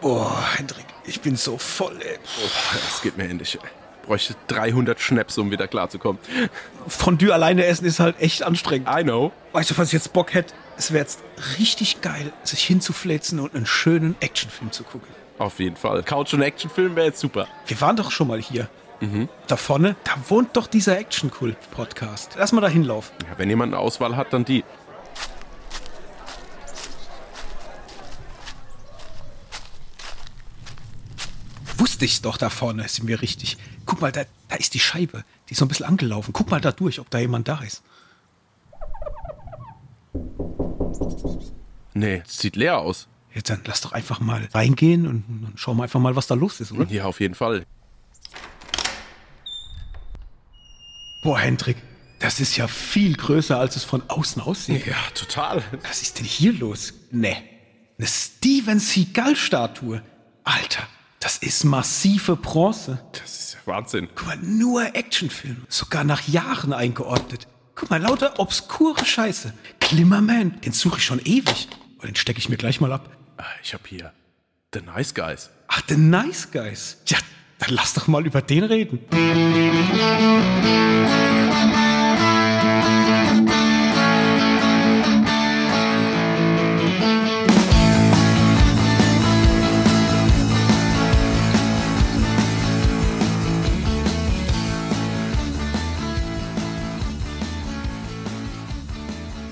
Boah, Hendrik, ich bin so voll, ey. Oh, das geht mir ähnlich. Ich bräuchte 300 Schnaps, um wieder klarzukommen. Fondue alleine essen ist halt echt anstrengend. I know. Weißt du, was ich jetzt Bock hätte? Es wäre jetzt richtig geil, sich hinzufläzen und einen schönen Actionfilm zu gucken. Auf jeden Fall. Couch- und Actionfilm wäre jetzt super. Wir waren doch schon mal hier. Da vorne, da wohnt doch dieser Action-Kult-Podcast. Lass mal da hinlaufen. Ja, wenn jemand eine Auswahl hat, dann die. Wusste ich's doch da vorne, sind wir richtig. Guck mal, da, da ist die Scheibe. Die ist so ein bisschen angelaufen. Guck mal da durch, ob da jemand da ist. Nee, es sieht leer aus. Jetzt dann lass doch einfach mal reingehen und dann schauen wir einfach mal, was da los ist, oder? Ja, auf jeden Fall. Boah, Hendrik, das ist ja viel größer, als es von außen aussieht. Ja, total. Was ist denn hier los? Ne, eine Steven Seagal-Statue. Alter, das ist massive Bronze. Das ist ja Wahnsinn. Guck mal, nur Actionfilm. Sogar nach Jahren eingeordnet. Guck mal, lauter obskure Scheiße. Glimmerman, den suche ich schon ewig. Oh, den stecke ich mir gleich mal ab. Ah, Ich habe hier The Nice Guys. Ach, The Nice Guys. Ja, dann lass doch mal über den reden.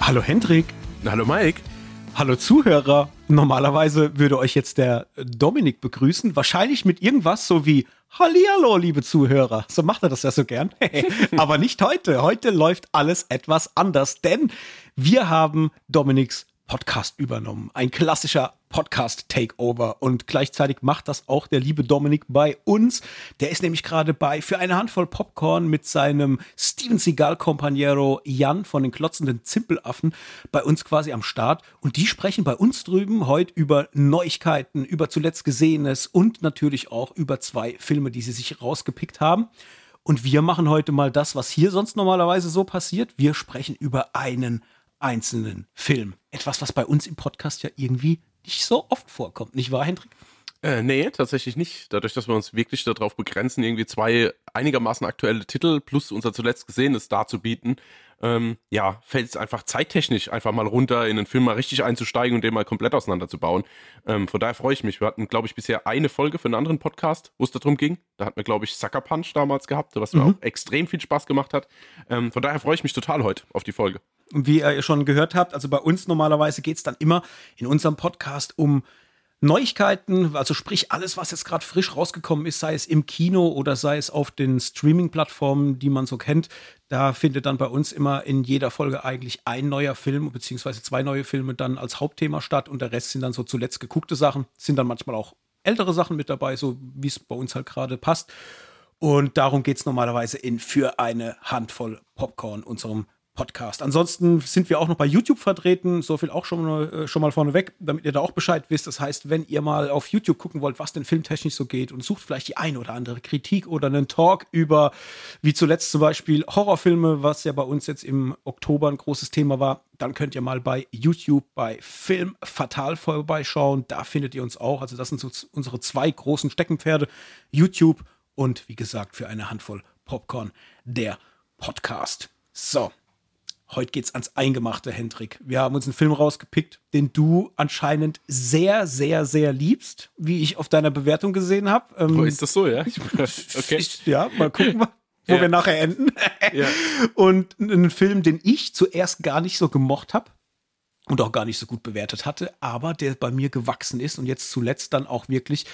Hallo Hendrik. Hallo Mike. Hallo Zuhörer. Normalerweise würde euch jetzt der Dominik begrüßen, wahrscheinlich mit irgendwas so wie Hallihallo, liebe Zuhörer. So macht er das ja so gern. Aber nicht heute. Heute läuft alles etwas anders, denn wir haben Dominiks Podcast übernommen. Ein klassischer Podcast-Takeover. Und gleichzeitig macht das auch der liebe Dominik bei uns. Der ist nämlich gerade bei für eine Handvoll Popcorn mit seinem Steven Seagal-Kompaniero Jan von den klotzenden Zimpelaffen bei uns quasi am Start. Und die sprechen bei uns drüben heute über Neuigkeiten, über zuletzt Gesehenes und natürlich auch über zwei Filme, die sie sich rausgepickt haben. Und wir machen heute mal das, was hier sonst normalerweise so passiert. Wir sprechen über einen einzelnen Film. Etwas, was bei uns im Podcast ja irgendwie nicht so oft vorkommt, nicht wahr, Hendrik? Äh, nee, tatsächlich nicht. Dadurch, dass wir uns wirklich darauf begrenzen, irgendwie zwei einigermaßen aktuelle Titel plus unser zuletzt gesehenes darzubieten, ähm, ja, fällt es einfach zeittechnisch einfach mal runter, in den Film mal richtig einzusteigen und den mal komplett auseinanderzubauen. Ähm, von daher freue ich mich. Wir hatten, glaube ich, bisher eine Folge für einen anderen Podcast, wo es darum ging. Da hatten wir, glaube ich, Sucker Punch damals gehabt, was mir auch extrem viel Spaß gemacht hat. Ähm, von daher freue ich mich total heute auf die Folge. Wie ihr schon gehört habt, also bei uns normalerweise geht es dann immer in unserem Podcast um Neuigkeiten, also sprich alles, was jetzt gerade frisch rausgekommen ist, sei es im Kino oder sei es auf den Streaming-Plattformen, die man so kennt. Da findet dann bei uns immer in jeder Folge eigentlich ein neuer Film beziehungsweise zwei neue Filme dann als Hauptthema statt und der Rest sind dann so zuletzt geguckte Sachen. Sind dann manchmal auch ältere Sachen mit dabei, so wie es bei uns halt gerade passt. Und darum geht es normalerweise in für eine Handvoll Popcorn, unserem Podcast. Ansonsten sind wir auch noch bei YouTube vertreten, so viel auch schon, mal- äh, schon mal vorneweg, damit ihr da auch Bescheid wisst. Das heißt, wenn ihr mal auf YouTube gucken wollt, was denn filmtechnisch so geht und sucht vielleicht die eine oder andere Kritik oder einen Talk über, wie zuletzt zum Beispiel Horrorfilme, was ja bei uns jetzt im Oktober ein großes Thema war, dann könnt ihr mal bei YouTube bei Film Fatal vorbeischauen. Da findet ihr uns auch. Also das sind so unsere zwei großen Steckenpferde. YouTube und wie gesagt für eine Handvoll Popcorn der Podcast. So, Heute geht's ans Eingemachte, Hendrik. Wir haben uns einen Film rausgepickt, den du anscheinend sehr, sehr, sehr liebst, wie ich auf deiner Bewertung gesehen habe. Ähm, ist das so, ja? Okay. ich, ja, mal gucken, wo Ja. wir nachher enden. Ja. Und einen Film, den ich zuerst gar nicht so gemocht habe und auch gar nicht so gut bewertet hatte, aber der bei mir gewachsen ist und jetzt zuletzt dann auch wirklich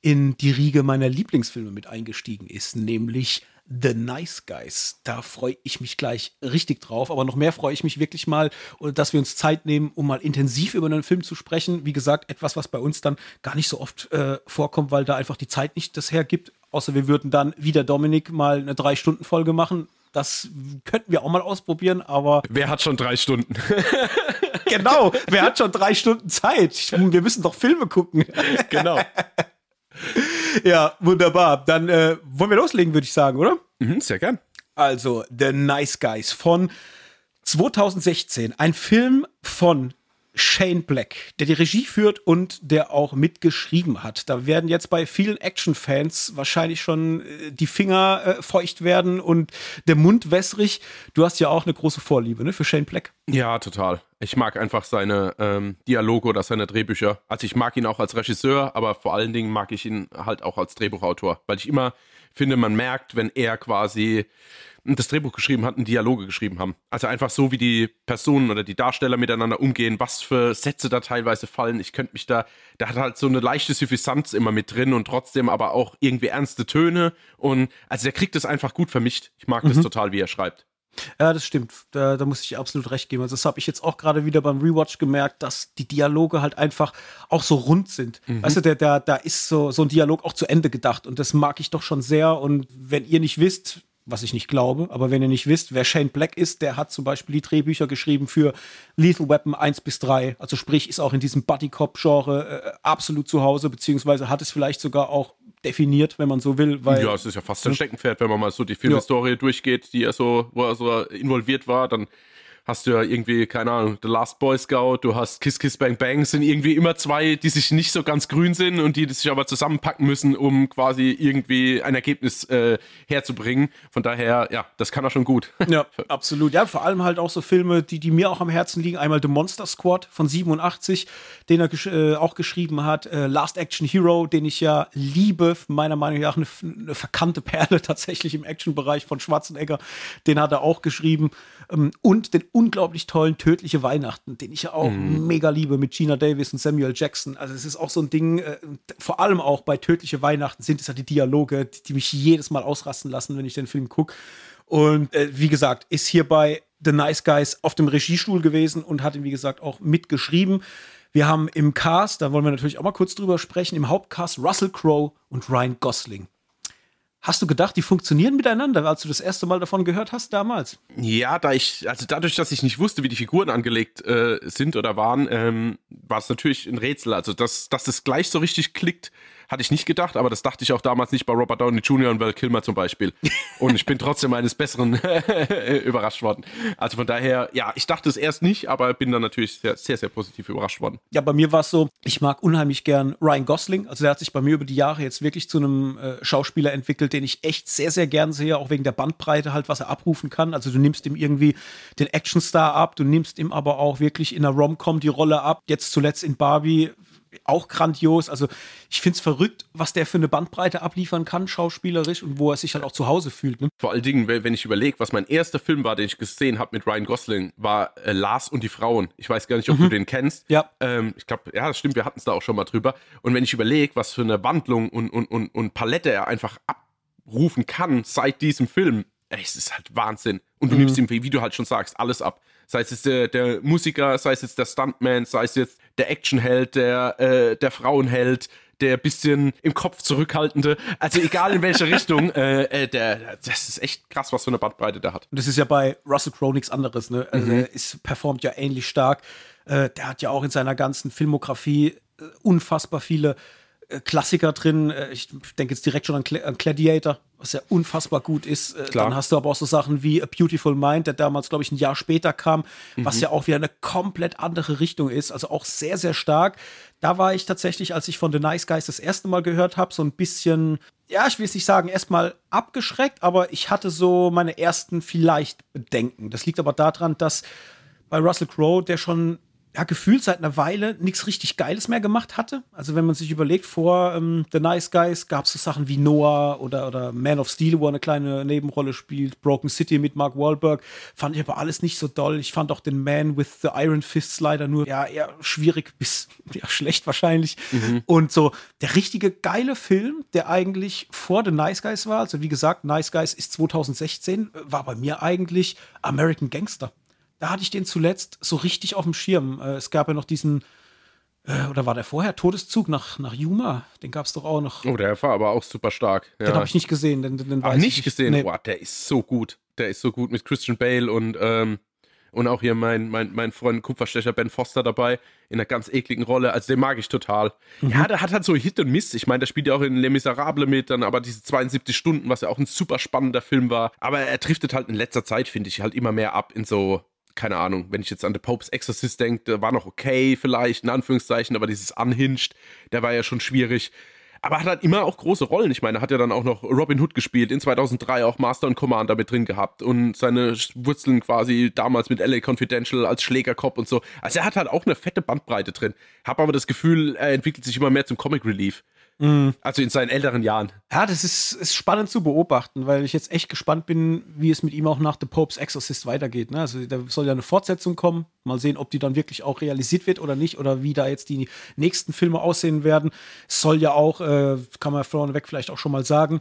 in die Riege meiner Lieblingsfilme mit eingestiegen ist, nämlich The Nice Guys. Da freue ich mich gleich richtig drauf, aber noch mehr freue ich mich wirklich mal, dass wir uns Zeit nehmen, um mal intensiv über einen Film zu sprechen. Wie gesagt, etwas, was bei uns dann gar nicht so oft äh, vorkommt, weil da einfach die Zeit nicht das hergibt. Außer wir würden dann wie der Dominik mal eine Drei-Stunden-Folge machen. Das könnten wir auch mal ausprobieren, aber Wer hat schon drei Stunden? genau, wer hat schon drei Stunden Zeit? Wir müssen doch Filme gucken. genau. Ja, wunderbar. Dann äh, wollen wir loslegen, würde ich sagen, oder? Mhm, sehr gern. Also, The Nice Guys von 2016. Ein Film von Shane Black, der die Regie führt und der auch mitgeschrieben hat. Da werden jetzt bei vielen Action-Fans wahrscheinlich schon äh, die Finger äh, feucht werden und der Mund wässrig. Du hast ja auch eine große Vorliebe ne, für Shane Black. Ja, total. Ich mag einfach seine ähm, Dialoge oder seine Drehbücher. Also ich mag ihn auch als Regisseur, aber vor allen Dingen mag ich ihn halt auch als Drehbuchautor, weil ich immer finde, man merkt, wenn er quasi das Drehbuch geschrieben hat und Dialoge geschrieben haben. Also einfach so, wie die Personen oder die Darsteller miteinander umgehen, was für Sätze da teilweise fallen. Ich könnte mich da, da hat halt so eine leichte Suffisanz immer mit drin und trotzdem aber auch irgendwie ernste Töne. Und also der kriegt das einfach gut vermischt. Ich mag mhm. das total, wie er schreibt. Ja, das stimmt. Da, da muss ich absolut recht geben. Also das habe ich jetzt auch gerade wieder beim Rewatch gemerkt, dass die Dialoge halt einfach auch so rund sind. Mhm. Weißt du, der, der, da ist so, so ein Dialog auch zu Ende gedacht und das mag ich doch schon sehr. Und wenn ihr nicht wisst, was ich nicht glaube, aber wenn ihr nicht wisst, wer Shane Black ist, der hat zum Beispiel die Drehbücher geschrieben für Lethal Weapon 1 bis 3. Also sprich, ist auch in diesem Buddy Cop-Genre äh, absolut zu Hause, beziehungsweise hat es vielleicht sogar auch definiert, wenn man so will. Weil, ja, es ist ja fast ein Steckenpferd, wenn man mal so die Filmhistorie ja. durchgeht, die er so, wo er so involviert war, dann hast du ja irgendwie, keine Ahnung, The Last Boy Scout, du hast Kiss Kiss Bang Bang, sind irgendwie immer zwei, die sich nicht so ganz grün sind und die sich aber zusammenpacken müssen, um quasi irgendwie ein Ergebnis äh, herzubringen. Von daher, ja, das kann er schon gut. Ja, absolut. Ja, vor allem halt auch so Filme, die, die mir auch am Herzen liegen. Einmal The Monster Squad von 87, den er gesch äh, auch geschrieben hat. Äh, Last Action Hero, den ich ja liebe, meiner Meinung nach eine, eine verkannte Perle tatsächlich im Actionbereich von Schwarzenegger. Den hat er auch geschrieben. Ähm, und den unglaublich tollen Tödliche Weihnachten, den ich ja auch mhm. mega liebe mit Gina Davis und Samuel Jackson. Also es ist auch so ein Ding, äh, vor allem auch bei Tödliche Weihnachten sind es ja die Dialoge, die, die, mich jedes Mal ausrasten lassen, wenn ich den Film gucke. Und äh, wie gesagt, ist hier bei The Nice Guys auf dem Regiestuhl gewesen und hat ihn, wie gesagt, auch mitgeschrieben. Wir haben im Cast, da wollen wir natürlich auch mal kurz drüber sprechen, im Hauptcast Russell Crowe und Ryan Gosling. Hast du gedacht, die funktionieren miteinander, als du das erste Mal davon gehört hast damals? Ja, da ich, also dadurch, dass ich nicht wusste, wie die Figuren angelegt äh, sind oder waren, ähm, war es natürlich ein Rätsel. Also, dass, dass es gleich so richtig klickt, hatte ich nicht gedacht, aber das dachte ich auch damals nicht bei Robert Downey Jr. und Val Kilmer zum Beispiel. Und ich bin trotzdem eines Besseren überrascht worden. Also von daher, ja, ich dachte es erst nicht, aber bin dann natürlich sehr, sehr, sehr positiv überrascht worden. Ja, bei mir war es so, ich mag unheimlich gern Ryan Gosling. Also der hat sich bei mir über die Jahre jetzt wirklich zu einem äh, Schauspieler entwickelt, den ich echt sehr, sehr gern sehe, auch wegen der Bandbreite halt, was er abrufen kann. Also du nimmst ihm irgendwie den Actionstar ab, du nimmst ihm aber auch wirklich in der Rom-Com die Rolle ab. Jetzt zuletzt in Barbie auch grandios. Also ich finde es verrückt, was der für eine Bandbreite abliefern kann, schauspielerisch und wo er sich halt auch zu Hause fühlt. Ne? Vor allen Dingen, wenn ich überlege, was mein erster Film war, den ich gesehen habe mit Ryan Gosling, war äh, Lars und die Frauen. Ich weiß gar nicht, ob mhm. du den kennst. Ja. Ähm, ich glaube, ja, das stimmt, wir hatten es da auch schon mal drüber. Und wenn ich überlege, was für eine Wandlung und, und, und, und Palette er einfach abrufen kann seit diesem Film, ey, es ist halt Wahnsinn. Und du mhm. nimmst ihm, wie du halt schon sagst, alles ab. Sei es jetzt der, der Musiker, sei es jetzt der Stuntman, sei es jetzt der Actionheld, der, äh, der Frauenheld, der bisschen im Kopf zurückhaltende. Also egal in welche Richtung, äh, äh, der, das ist echt krass, was für eine Bandbreite der hat. Und das ist ja bei Russell Crowe nichts anderes. Ne? Also mhm. er ist, performt ja ähnlich stark. Äh, der hat ja auch in seiner ganzen Filmografie äh, unfassbar viele äh, Klassiker drin. Äh, ich denke jetzt direkt schon an, Gla an Gladiator, was ja unfassbar gut ist. Äh, Klar. Dann hast du aber auch so Sachen wie A Beautiful Mind, der damals, glaube ich, ein Jahr später kam, mhm. was ja auch wieder eine komplett andere Richtung ist. Also auch sehr, sehr stark. Da war ich tatsächlich, als ich von The Nice Guys das erste Mal gehört habe, so ein bisschen, ja, ich will es nicht sagen, erstmal abgeschreckt, aber ich hatte so meine ersten vielleicht Bedenken. Das liegt aber daran, dass bei Russell Crowe, der schon ja, gefühlt seit einer Weile nichts richtig Geiles mehr gemacht hatte. Also wenn man sich überlegt, vor ähm, The Nice Guys gab es so Sachen wie Noah oder, oder Man of Steel, wo er eine kleine Nebenrolle spielt, Broken City mit Mark Wahlberg, fand ich aber alles nicht so doll. Ich fand auch den Man with the Iron Fists leider nur ja, eher schwierig bis ja, schlecht wahrscheinlich. Mhm. Und so der richtige geile Film, der eigentlich vor The Nice Guys war, also wie gesagt, Nice Guys ist 2016, war bei mir eigentlich American Gangster da hatte ich den zuletzt so richtig auf dem Schirm. Äh, es gab ja noch diesen, äh, oder war der vorher, Todeszug nach, nach Yuma. Den gab es doch auch noch. Oh, der war aber auch super stark. Ja. Den habe ich nicht gesehen. Den, den Ach, nicht gesehen? Nee. Boah, der ist so gut. Der ist so gut mit Christian Bale und, ähm, und auch hier mein, mein, mein Freund Kupferstecher Ben Foster dabei in einer ganz ekligen Rolle. Also den mag ich total. Mhm. Ja, der hat halt so Hit und Miss. Ich meine, der spielt ja auch in Les Miserables mit, dann aber diese 72 Stunden, was ja auch ein super spannender Film war. Aber er driftet halt in letzter Zeit, finde ich, halt immer mehr ab in so keine Ahnung, wenn ich jetzt an The Pope's Exorcist denke, der war noch okay vielleicht, in Anführungszeichen, aber dieses Unhinged, der war ja schon schwierig. Aber hat halt immer auch große Rollen. Ich meine, hat ja dann auch noch Robin Hood gespielt, in 2003 auch Master und Commander mit drin gehabt und seine Wurzeln quasi damals mit LA Confidential als Schlägerkopf und so. Also er hat halt auch eine fette Bandbreite drin. Hab aber das Gefühl, er entwickelt sich immer mehr zum Comic Relief. Mhm. Also in seinen älteren Jahren. Ja, das ist, ist spannend zu beobachten, weil ich jetzt echt gespannt bin, wie es mit ihm auch nach The Pope's Exorcist weitergeht. Ne? Also da soll ja eine Fortsetzung kommen. Mal sehen, ob die dann wirklich auch realisiert wird oder nicht oder wie da jetzt die nächsten Filme aussehen werden. Es soll ja auch, äh, kann man vorneweg vielleicht auch schon mal sagen,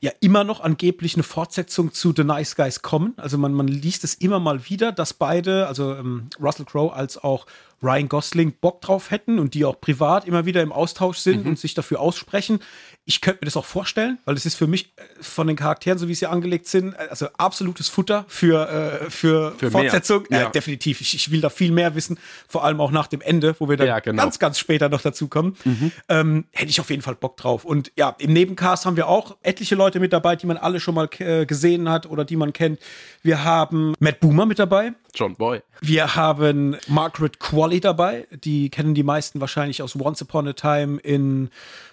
ja immer noch angeblich eine Fortsetzung zu The Nice Guys kommen. Also man, man liest es immer mal wieder, dass beide, also ähm, Russell Crowe als auch Ryan Gosling Bock drauf hätten und die auch privat immer wieder im Austausch sind mhm. und sich dafür aussprechen. Ich könnte mir das auch vorstellen, weil es ist für mich äh, von den Charakteren, so wie sie angelegt sind, äh, also absolutes Futter für, äh, für, für Fortsetzung. Ja. Äh, definitiv. Ich, ich, will da viel mehr wissen, vor allem auch nach dem Ende, wo wir dann ja, genau. ganz, ganz später noch dazu kommen. Mhm. Ähm, hätte ich auf jeden Fall Bock drauf. Und ja, im Nebencast haben wir auch etliche Leute mit dabei, die man alle schon mal äh, gesehen hat oder die man kennt. Wir haben Matt Boomer mit dabei. John Boy. Wir haben Margaret Qualley dabei. Die kennen die meisten wahrscheinlich aus Once Upon a Time in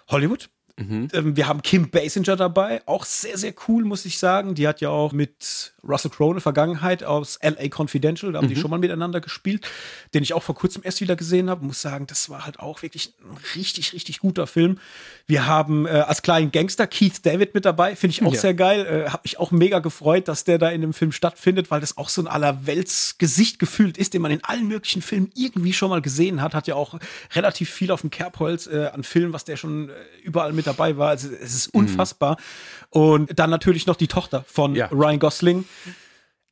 Hollywood. Mhm. Ähm, wir haben Kim Basinger dabei, auch sehr, sehr cool, muss ich sagen. Die hat ja auch mit Russell Crowe eine Vergangenheit aus LA Confidential, da haben mhm. die schon mal miteinander gespielt, den ich auch vor kurzem erst wieder gesehen habe. Muss sagen, das war halt auch wirklich ein richtig, richtig guter Film. Wir haben äh, als kleinen Gangster Keith David mit dabei, finde ich auch ja. sehr geil. Äh, habe mich auch mega gefreut, dass der da in dem Film stattfindet, weil das auch so ein allerweltsgesicht gefühlt ist, den man in allen möglichen Filmen irgendwie schon mal gesehen hat. Hat ja auch relativ viel auf dem Kerbholz äh, an Filmen, was der schon äh, überall mit dabei war. Also es ist mhm. unfassbar. Mhm. Und dann natürlich noch die Tochter von ja. Ryan Gosling.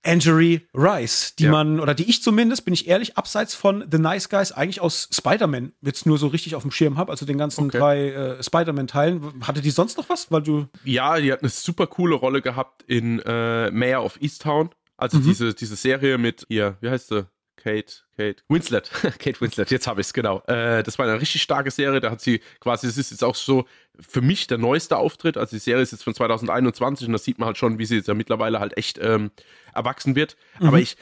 Angery Rice, die ja. man, oder die ich zumindest, bin ich ehrlich, abseits von The Nice Guys eigentlich aus Spider-Man jetzt nur so richtig auf dem Schirm habe, also den ganzen okay. drei äh, Spider-Man-Teilen. Hatte die sonst noch was? Weil du. Ja, die hat eine super coole Rolle gehabt in äh, Mayor of Easttown. Also mhm. diese, diese Serie mit ihr, wie heißt sie? Kate, Kate Winslet, Kate Winslet, jetzt habe ich es, genau. Äh, das war eine richtig starke Serie, da hat sie quasi, das ist jetzt auch so für mich der neueste Auftritt, also die Serie ist jetzt von 2021 und da sieht man halt schon, wie sie jetzt ja mittlerweile halt echt ähm, erwachsen wird. Mhm. Aber ich,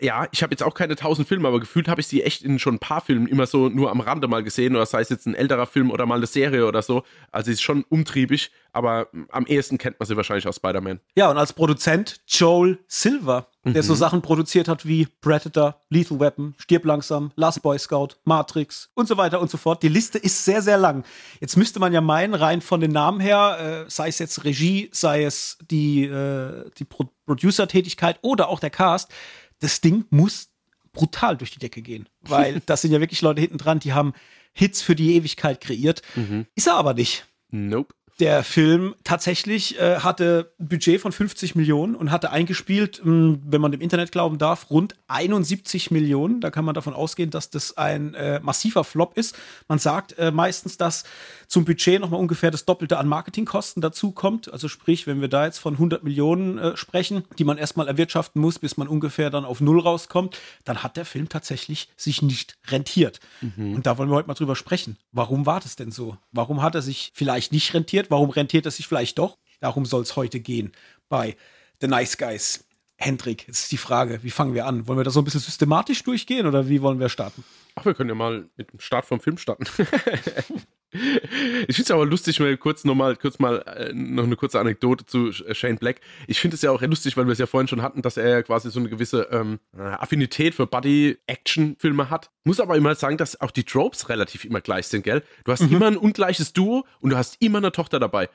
ja, ich habe jetzt auch keine tausend Filme, aber gefühlt habe ich sie echt in schon ein paar Filmen immer so nur am Rande mal gesehen, oder sei es jetzt ein älterer Film oder mal eine Serie oder so. Also sie ist schon umtriebig, aber am ehesten kennt man sie wahrscheinlich aus Spider-Man. Ja, und als Produzent Joel Silver, mhm. der so mhm. Sachen produziert hat wie Predator, Lethal Weapon, Stirb langsam, Last Boy Scout, Matrix und so weiter und so fort. Die Liste ist sehr, sehr lang. Jetzt müsste man ja meinen, rein von den Namen her, äh, sei es jetzt Regie, sei es die, äh, die Pro Producer-Tätigkeit oder auch der Cast, das Ding muss brutal durch die Decke gehen. Weil das sind ja wirklich Leute hinten dran, die haben Hits für die Ewigkeit kreiert. Mhm. Ist er aber nicht. Nope. Der Film tatsächlich äh, hatte ein Budget von 50 Millionen und hatte eingespielt, mh, hm, wenn man dem Internet glauben darf, rund 71 Millionen. Da kann man davon ausgehen, dass das ein äh, massiver Flop ist. Man sagt äh, meistens, dass zum Budget nochmal ungefähr das Doppelte an Marketingkosten dazu kommt. Also sprich, wenn wir da jetzt von 100 Millionen äh, sprechen, die man erstmal erwirtschaften muss, bis man ungefähr dann auf Null rauskommt, dann hat der Film tatsächlich sich nicht rentiert. Mhm. Und da wollen wir heute mal drüber sprechen. Warum war das denn so? Warum hat er sich vielleicht nicht rentiert? Warum rentiert es sich vielleicht doch? Darum soll es heute gehen bei The Nice Guys. Hendrik, jetzt ist die Frage, wie fangen wir an? Wollen wir da so ein bisschen systematisch durchgehen oder wie wollen wir starten? Ach, wir können ja mal mit dem Start vom Film starten. Ich finde es aber lustig, mal kurz nochmal, kurz mal äh, noch eine kurze Anekdote zu äh, Shane Black. Ich finde es ja auch lustig, weil wir es ja vorhin schon hatten, dass er ja quasi so eine gewisse ähm, äh, Affinität für Buddy-Action-Filme hat. Muss aber immer sagen, dass auch die Tropes relativ immer gleich sind, gell? Du hast mhm. immer ein ungleiches Duo und du hast immer eine Tochter dabei.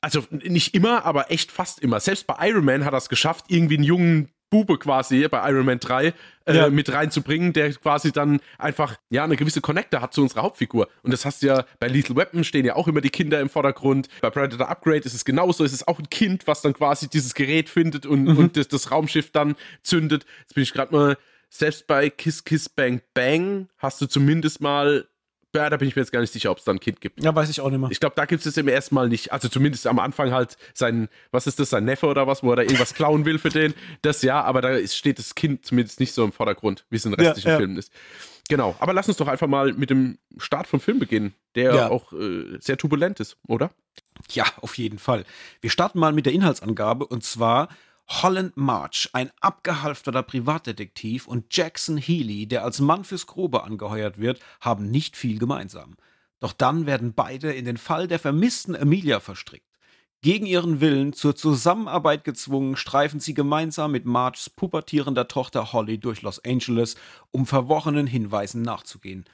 Also nicht immer, aber echt fast immer. Selbst bei Iron Man hat er es geschafft, irgendwie einen jungen Bube quasi bei Iron Man 3 äh, ja. mit reinzubringen, der quasi dann einfach ja eine gewisse Connector hat zu unserer Hauptfigur. Und das hast du ja bei Lethal Weapon stehen ja auch immer die Kinder im Vordergrund. Bei Predator Upgrade ist es genauso. Es ist auch ein Kind, was dann quasi dieses Gerät findet und, mhm. und das, das Raumschiff dann zündet. Jetzt bin ich gerade mal selbst bei Kiss Kiss Bang Bang hast du zumindest mal ja, da bin ich mir jetzt gar nicht sicher, ob es da ein Kind gibt. Ja, weiß ich auch nicht mehr. Ich glaube, da gibt es im ersten Mal nicht. Also zumindest am Anfang halt sein, was ist das, sein Neffe oder was, wo er da irgendwas klauen will für den. Das ja, aber da steht das Kind zumindest nicht so im Vordergrund, wie es in restlichen ja, ja. Filmen ist. Genau, aber lass uns doch einfach mal mit dem Start vom Film beginnen, der ja. auch äh, sehr turbulent ist, oder? Ja, auf jeden Fall. Wir starten mal mit der Inhaltsangabe und zwar Holland March, ein abgehalfterter Privatdetektiv, und Jackson Healy, der als Mann fürs Grobe angeheuert wird, haben nicht viel gemeinsam. Doch dann werden beide in den Fall der vermissten Emilia verstrickt. Gegen ihren Willen zur Zusammenarbeit gezwungen, streifen sie gemeinsam mit Marchs pubertierender Tochter Holly durch Los Angeles, um verworrenen Hinweisen nachzugehen.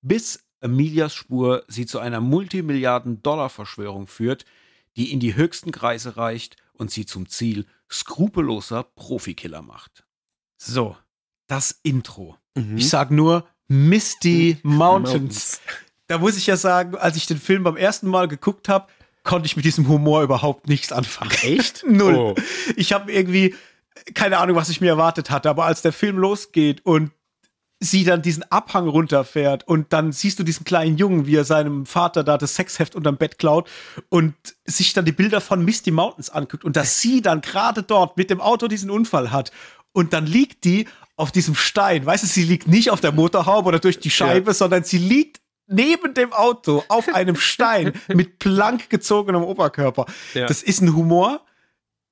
Bis Emilias Spur sie zu einer Multimilliarden-Dollar-Verschwörung führt, die in die höchsten Kreise reicht und sie zum Ziel skrupelloser Profikiller macht. So, das Intro. Mhm. Ich sag nur Misty Mountains. Mountains. Da muss ich ja sagen, als ich den Film beim ersten Mal geguckt habe, konnte ich mit diesem Humor überhaupt nichts anfangen. Echt? Null. Oh. Ich habe irgendwie keine Ahnung, was ich mir erwartet hatte, aber als der Film losgeht und sie dann diesen Abhang runterfährt und dann siehst du diesen kleinen Jungen, wie er seinem Vater da das Sexheft unterm Bett klaut und sich dann die Bilder von Misty Mountains anguckt und dass sie dann gerade dort mit dem Auto diesen Unfall hat und dann liegt die auf diesem Stein, weißt du, sie liegt nicht auf der Motorhaube oder durch die Scheibe, sondern sie liegt neben dem Auto auf einem Stein mit blank gezogenem Oberkörper. Ja. Das ist ein Humor,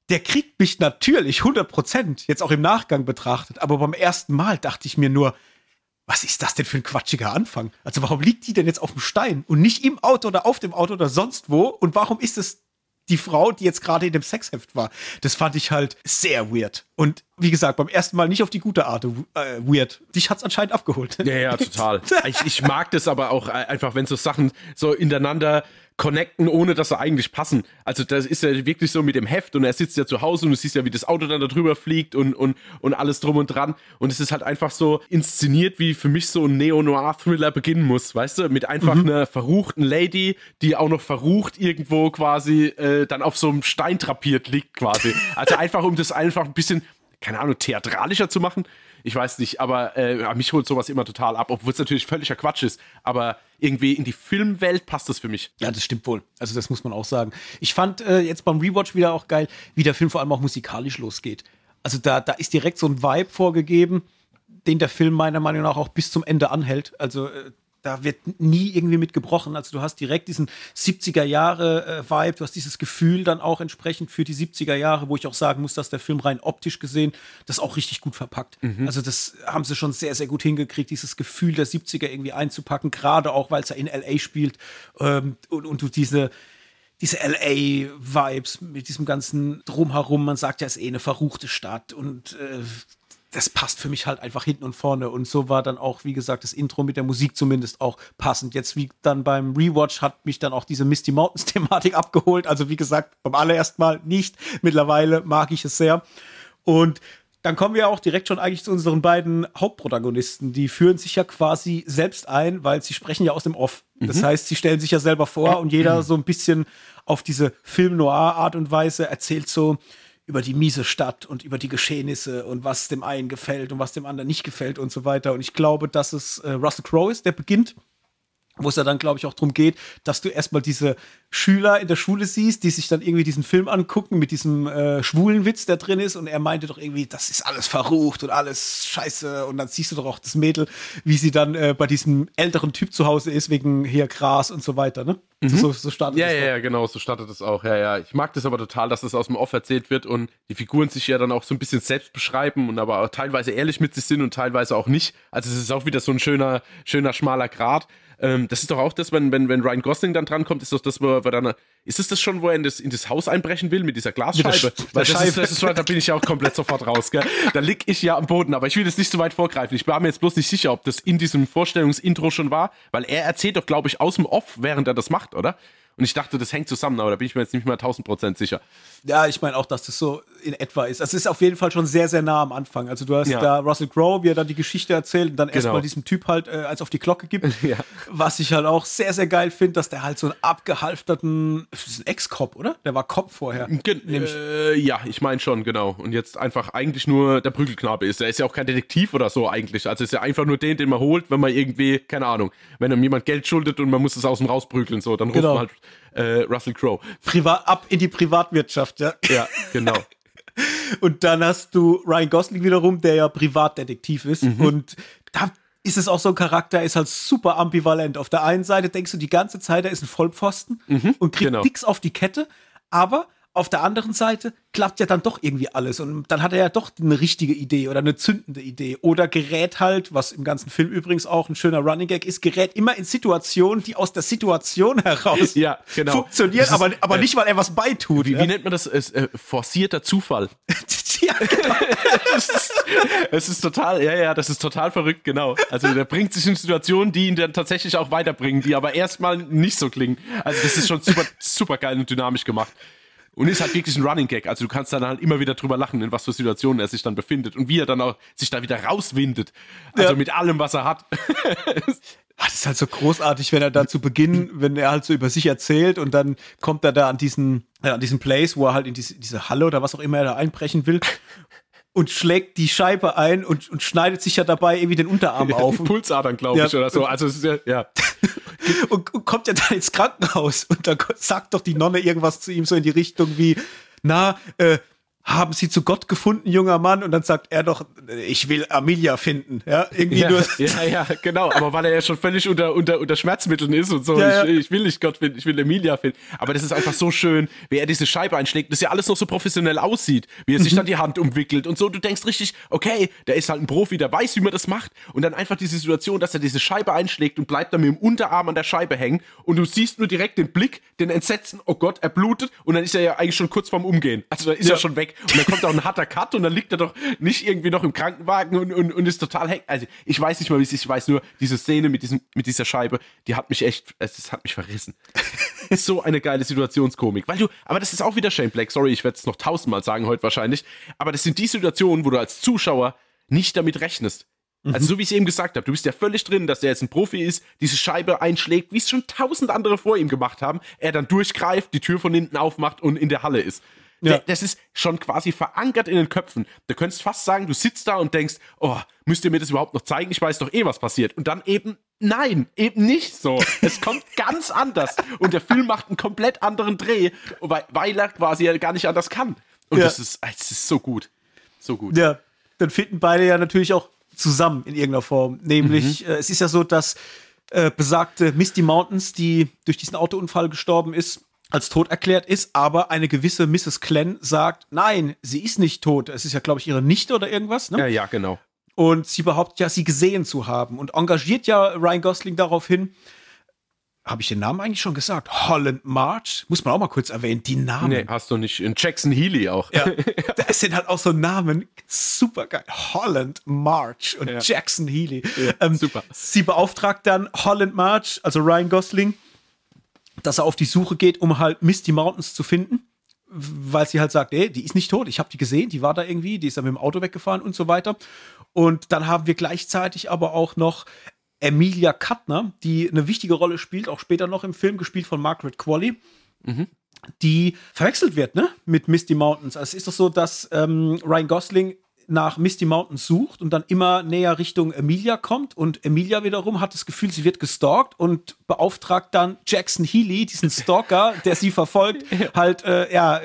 der kriegt mich natürlich 100% jetzt auch im Nachgang betrachtet, aber beim ersten Mal dachte ich mir nur, was ist das denn für ein quatschiger Anfang? Also warum liegt die denn jetzt auf dem Stein und nicht im Auto oder auf dem Auto oder sonst wo? Und warum ist es die Frau, die jetzt gerade in dem Sexheft war? Das fand ich halt sehr weird. Und wie gesagt, beim ersten Mal nicht auf die gute Art äh, weird. Dich hat's anscheinend abgeholt. Ja, ja, total. Ich, ich mag das aber auch einfach, wenn so Sachen so ineinander connecten, ohne dass sie eigentlich passen. Also das ist ja wirklich so mit dem Heft und er sitzt ja zu Hause und du siehst ja, wie das Auto dann da drüber fliegt und, und, und alles drum und dran. Und es ist halt einfach so inszeniert, wie für mich so ein Neo-Noir-Thriller beginnen muss, weißt du? Mit einfach einer verruchten Lady, die auch noch verrucht irgendwo quasi äh, dann auf so einem Stein drapiert liegt quasi. Also einfach, um das einfach ein bisschen, keine Ahnung, theatralischer zu machen. Ich weiß nicht, aber äh, mich holt sowas immer total ab, obwohl es natürlich völliger Quatsch ist. Aber irgendwie in die Filmwelt passt das für mich. Ja, das stimmt wohl. Also das muss man auch sagen. Ich fand äh, jetzt beim Rewatch wieder auch geil, wie der Film vor allem auch musikalisch losgeht. Also da, da ist direkt so ein Vibe vorgegeben, den der Film meiner Meinung nach auch bis zum Ende anhält. Also äh, da wird nie irgendwie mit gebrochen. Also du hast direkt diesen 70er Jahre äh, Vibe, du hast dieses Gefühl dann auch entsprechend für die 70er Jahre, wo ich auch sagen muss, dass der Film rein optisch gesehen das auch richtig gut verpackt. Also das haben sie schon sehr, sehr gut hingekriegt, dieses Gefühl der 70er irgendwie einzupacken, gerade auch, weil es ja in LA spielt ähm, und, und du diese diese LA-Vibes mit diesem ganzen Drumherum, man sagt ja, es ist eh eine verruchte Stadt und äh, das passt für mich halt einfach hinten und vorne. Und so war dann auch, wie gesagt, das Intro mit der Musik zumindest auch passend. Jetzt wie dann beim Rewatch hat mich dann auch diese Misty Mountains-Thematik abgeholt. Also wie gesagt, beim allerersten Mal nicht. Mittlerweile mag ich es sehr. Und dann kommen wir auch direkt schon eigentlich zu unseren beiden Hauptprotagonisten. Die führen sich ja quasi selbst ein, weil sie sprechen ja aus dem Off. Das heißt, sie stellen sich ja selber vor und jeder so ein bisschen auf diese Film-Noir-Art und Weise erzählt so über die miese Stadt und über die Geschehnisse und was dem einen gefällt und was dem anderen nicht gefällt und so weiter. Und ich glaube, dass es äh, Russell Crowe ist, der beginnt wo es ja dann, glaube ich, auch darum geht, dass du erstmal diese Schüler in der Schule siehst, die sich dann irgendwie diesen Film angucken mit diesem äh, schwulen Witz, der drin ist. Und er meinte doch irgendwie, das ist alles verrucht und alles scheiße. Und dann siehst du doch auch das Mädel, wie sie dann äh, bei diesem älteren Typ zu Hause ist, wegen hier Gras und so weiter. Ne? So, so startet Ja, das ja, ja, genau, so startet es auch. Ja, ja. Ich mag das aber total, dass das aus dem Off erzählt wird und die Figuren sich ja dann auch so ein bisschen selbst beschreiben und aber auch teilweise ehrlich mit sich sind und teilweise auch nicht. Also es ist auch wieder so ein schöner, schöner, schmaler Grat. Ähm, das ist doch auch das, wenn, wenn, wenn Ryan Gosling dann drankommt, ist doch das, wo er dann. Ist es das schon, wo er in das, in das Haus einbrechen will mit dieser Glasscheibe? Sch- der Weil das ist, Scheibe. das ist, da bin ich ja auch komplett sofort raus, gell? Da lieg ich ja am Boden, aber ich will jetzt nicht so weit vorgreifen. Ich war mir jetzt bloß nicht sicher, ob das in diesem Vorstellungsintro schon war, weil er erzählt doch, glaube ich, aus dem Off, während er das macht, oder? Und ich dachte, das hängt zusammen, aber da bin ich mir jetzt nicht mehr 1000 Prozent sicher. Ja, ich meine auch, dass das so in etwa ist. Also es ist auf jeden Fall schon sehr, sehr nah am Anfang. Also du hast Ja. da Russell Crowe, wie er dann die Geschichte erzählt und dann erstmal diesem Typ halt äh, als auf die Glocke gibt. Ja. Was ich halt auch sehr, sehr geil finde, dass der halt so einen abgehalfterten, das ist ein Ex-Cop, oder? Der war Cop vorher. Gen Nämlich- äh, ja, ich meine schon, genau. Und jetzt einfach eigentlich nur der Prügelknabe ist. Er ist ja auch kein Detektiv oder so eigentlich. Also ist ja einfach nur den, den man holt, wenn man irgendwie, keine Ahnung, wenn einem jemand Geld schuldet und man muss es aus dem rausprügeln, so, dann ruft Genau. man halt äh, Russell Crowe. Privat, ab in die Privatwirtschaft, ja. Ja, genau. Und dann hast du Ryan Gosling wiederum, der ja Privatdetektiv ist. Mhm. Und da ist es auch so ein Charakter, er ist halt super ambivalent. Auf der einen Seite denkst du die ganze Zeit, er ist ein Vollpfosten und kriegt genau. nix auf die Kette. Aber auf der anderen Seite klappt ja dann doch irgendwie alles und dann hat er ja doch eine richtige Idee oder eine zündende Idee oder gerät halt, was im ganzen Film übrigens auch ein schöner Running Gag ist, gerät immer in Situationen, die aus der Situation heraus ja, genau. funktionieren, ist, aber, aber äh, nicht, weil er was beitut. Wie, ja? wie nennt man das? Es, äh, forcierter Zufall. ja, genau. es, ist, es ist total, ja, ja, das ist total verrückt, genau. Also der bringt sich in Situationen, die ihn dann tatsächlich auch weiterbringen, die aber erstmal nicht so klingen. Also das ist schon super, super geil und dynamisch gemacht. Und ist halt wirklich ein Running Gag. Also du kannst dann halt immer wieder drüber lachen, in was für Situationen er sich dann befindet und wie er dann auch sich da wieder rauswindet. Also ja. mit allem, was er hat. Das ist halt so großartig, wenn er da zu Beginn, wenn er halt so über sich erzählt und dann kommt er da an diesen, äh, an diesen Place, wo er halt in diese, diese Halle oder was auch immer er da einbrechen will und schlägt die Scheibe ein und, und schneidet sich ja dabei irgendwie den Unterarm auf. Die Pulsadern, glaube ich, ja, oder so. Also es ist ja, ja. Und, und, kommt ja dann ins Krankenhaus und dann sagt doch die Nonne irgendwas zu ihm so in die Richtung wie, na, äh, haben sie zu Gott gefunden, junger Mann? Und dann sagt er doch, ich will Amelia finden. Ja, irgendwie ja, nur. Ja, ja, genau. Aber weil er ja schon völlig unter, unter, unter Schmerzmitteln ist und so. Ja, ich, ich, will nicht Gott finden, ich will Emilia finden. Aber das ist einfach so schön, wie er diese Scheibe einschlägt, dass ja alles noch so professionell aussieht, wie er sich mhm. dann die Hand umwickelt und so. Du denkst richtig, okay, der ist halt ein Profi, der weiß, wie man das macht. Und dann einfach diese Situation, dass er diese Scheibe einschlägt und bleibt dann mit dem Unterarm an der Scheibe hängen. Und du siehst nur direkt den Blick, den Entsetzen, oh Gott, er blutet. Und dann ist er ja eigentlich schon kurz vorm Umgehen. Also dann ist er schon weg. Und dann kommt auch ein harter Cut und dann liegt er doch nicht irgendwie noch im Krankenwagen und, und, und ist total heck. Also ich weiß nicht mal, wie es ist. Ich weiß nur, diese Szene mit, diesem, mit dieser Scheibe, die hat mich echt, es hat mich verrissen. so eine geile Situationskomik. Weil du, aber das ist auch wieder Shane Black. Sorry, ich werde es noch tausendmal sagen heute wahrscheinlich. Aber das sind die Situationen, wo du als Zuschauer nicht damit rechnest. Also so wie ich eben gesagt habe, du bist ja völlig drin, dass der jetzt ein Profi ist, diese Scheibe einschlägt, wie es schon tausend andere vor ihm gemacht haben, er dann durchgreift, die Tür von hinten aufmacht und in der Halle ist. Ja. Das ist schon quasi verankert in den Köpfen. Du könntest fast sagen, du sitzt da und denkst, oh, müsst ihr mir das überhaupt noch zeigen? Ich weiß doch eh, was passiert. Und dann eben, nein, eben nicht so. Es kommt ganz anders. Und der Film macht einen komplett anderen Dreh, weil, weil er quasi ja gar nicht anders kann. Und ja. das, ist, das ist so gut. So gut. Ja, dann finden beide ja natürlich auch zusammen in irgendeiner Form. Nämlich, mhm. äh, es ist ja so, dass äh, besagte Misty Mountains, die durch diesen Autounfall gestorben ist, als tot erklärt ist, aber eine gewisse Mrs. Glenn sagt, nein, sie ist nicht tot. Es ist ja, glaube ich, ihre Nichte oder irgendwas. Ne? Ja, ja, genau. Und sie behauptet ja, sie gesehen zu haben und engagiert ja Ryan Gosling darauf hin. Habe ich den Namen eigentlich schon gesagt? Holland March? Muss man auch mal kurz erwähnen, die Namen. Nee, hast du nicht. In Jackson Healy auch. Ja, da sind halt auch so Namen. Super geil. Holland March und ja. Jackson Healy. Ja, ähm, super. Sie beauftragt dann Holland March, also Ryan Gosling, dass er auf die Suche geht, um halt Misty Mountains zu finden, weil sie halt sagt, ey, die ist nicht tot, ich habe die gesehen, die war da irgendwie, die ist dann mit dem Auto weggefahren und so weiter. Und dann haben wir gleichzeitig aber auch noch Emilia Kuttner, die eine wichtige Rolle spielt, auch später noch im Film, gespielt von Margaret Qualley. Mhm. Die verwechselt wird, ne, mit Misty Mountains. Also es ist doch so, dass ähm, Ryan Gosling nach Misty Mountains sucht und dann immer näher Richtung Emilia kommt und Emilia wiederum hat das Gefühl, sie wird gestalkt und beauftragt dann Jackson Healy, diesen Stalker, der sie verfolgt, halt, äh, ja,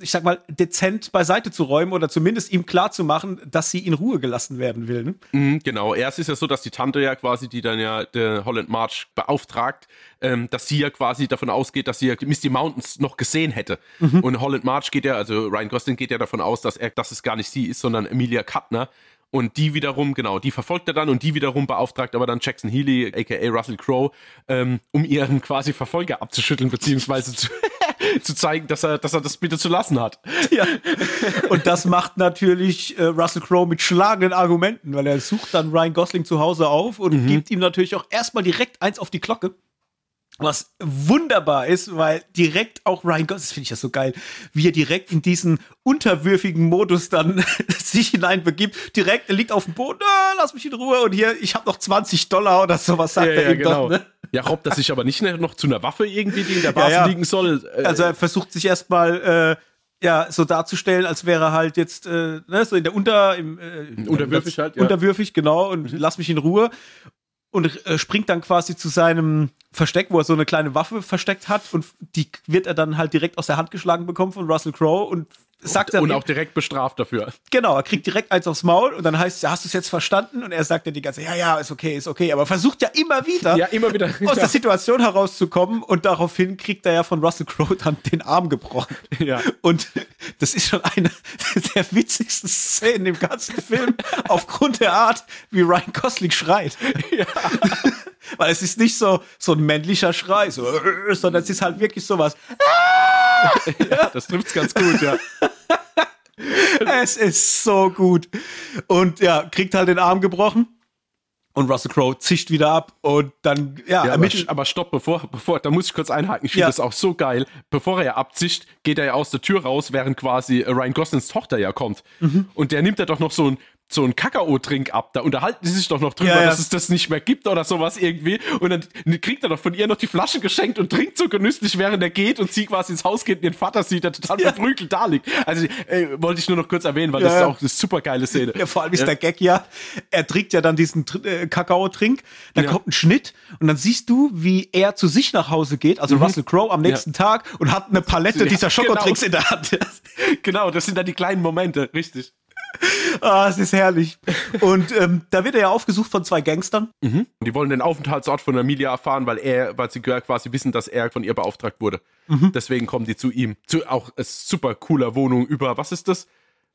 ich sag mal, dezent beiseite zu räumen oder zumindest ihm klar zu machen, dass sie in Ruhe gelassen werden will. Ne? Mhm, genau, erst ist ja so, dass die Tante ja quasi, die dann ja der Holland March beauftragt, ähm, dass sie ja quasi davon ausgeht, dass sie ja Misty Mountains noch gesehen hätte. Mhm. Und Holland March geht ja, also Ryan Gosling geht ja davon aus, dass er, dass es gar nicht sie ist, sondern Emilia Kuttner. Und die wiederum, genau, die verfolgt er dann und die wiederum beauftragt aber dann Jackson Healy, aka Russell Crowe, ähm, um ihren quasi Verfolger abzuschütteln, beziehungsweise zu, zu zeigen, dass er, dass er das bitte zu lassen hat. Ja. Und das macht natürlich äh, Russell Crowe mit schlagenden Argumenten, weil er sucht dann Ryan Gosling zu Hause auf und mhm. gibt ihm natürlich auch erstmal direkt eins auf die Glocke. Was wunderbar ist, weil direkt auch Ryan Gosling, das finde ich ja so geil, wie er direkt in diesen unterwürfigen Modus dann sich hineinbegibt. Direkt, er liegt auf dem Boden, ah, lass mich in Ruhe und hier, ich habe noch 20 Dollar oder sowas, sagt ja, er ja, ihm genau. doch. Ne? Ja, robbt er sich aber nicht noch zu einer Waffe irgendwie, die in der Vase ja, ja. liegen soll. Äh, also er versucht sich erstmal äh, ja, so darzustellen, als wäre er halt jetzt äh, ne, so in der Unter im, äh, unterwürfig halt, ja. unterwürfig genau und mhm. lass mich in Ruhe und äh, springt dann quasi zu seinem Versteck, wo er so eine kleine Waffe versteckt hat und die wird er dann halt direkt aus der Hand geschlagen bekommen von Russell Crowe und sagt und, er und auch direkt bestraft dafür. Genau, er kriegt direkt eins aufs Maul und dann heißt es, ja, hast du es jetzt verstanden? Und er sagt ja die ganze Zeit, ja, ja, ist okay, ist okay, aber versucht ja immer wieder, Ja, immer wieder. aus der Situation herauszukommen und daraufhin kriegt er ja von Russell Crowe dann den Arm gebrochen. Ja. Und das ist schon eine der witzigsten Szenen im ganzen Film, aufgrund der Art, wie Ryan Gosling schreit. Weil es ist nicht so, so ein männlicher Schrei, so, sondern es ist halt wirklich sowas. ja, das trifft's ganz gut, ja. Es ist so gut. Und ja, kriegt halt den Arm gebrochen. Und Russell Crowe zischt wieder ab und dann, ja, Ja, aber, aber stopp, bevor, bevor, da muss ich kurz einhaken. Ich finde Ja. das auch so geil. Bevor er ja abzischt, geht er ja aus der Tür raus, während quasi Ryan Goslings Tochter ja kommt. Mhm. Und der nimmt ja doch noch so ein so ein Kakao-Trink ab. Da unterhalten die sich doch noch drüber, Ja, ja. dass es das nicht mehr gibt oder sowas irgendwie. Und dann kriegt er doch von ihr noch die Flasche geschenkt und trinkt so genüsslich, während er geht und sie quasi ins Haus geht und ihren Vater sieht, der total Ja. verprügelt da liegt. Also äh, wollte ich nur noch kurz erwähnen, weil Ja, das ist ja. auch eine super geile Szene. Ja, vor allem ist der Gag ja, er trinkt ja dann diesen äh, Kakao-Trink, dann kommt ein Schnitt und dann siehst du, wie er zu sich nach Hause geht, also Russell Crowe am nächsten Tag und hat eine Palette Mhm. Dieser Schokotrinks genau. in der Hand. Genau, das sind dann die kleinen Momente, richtig. Ah, es ist herrlich. Und ähm, da wird er ja aufgesucht von zwei Gangstern. Und die wollen den Aufenthaltsort von Amelia erfahren, weil er, weil sie quasi wissen, dass er von ihr beauftragt wurde. Deswegen kommen die zu ihm. Zu auch super cooler Wohnung über, was ist das?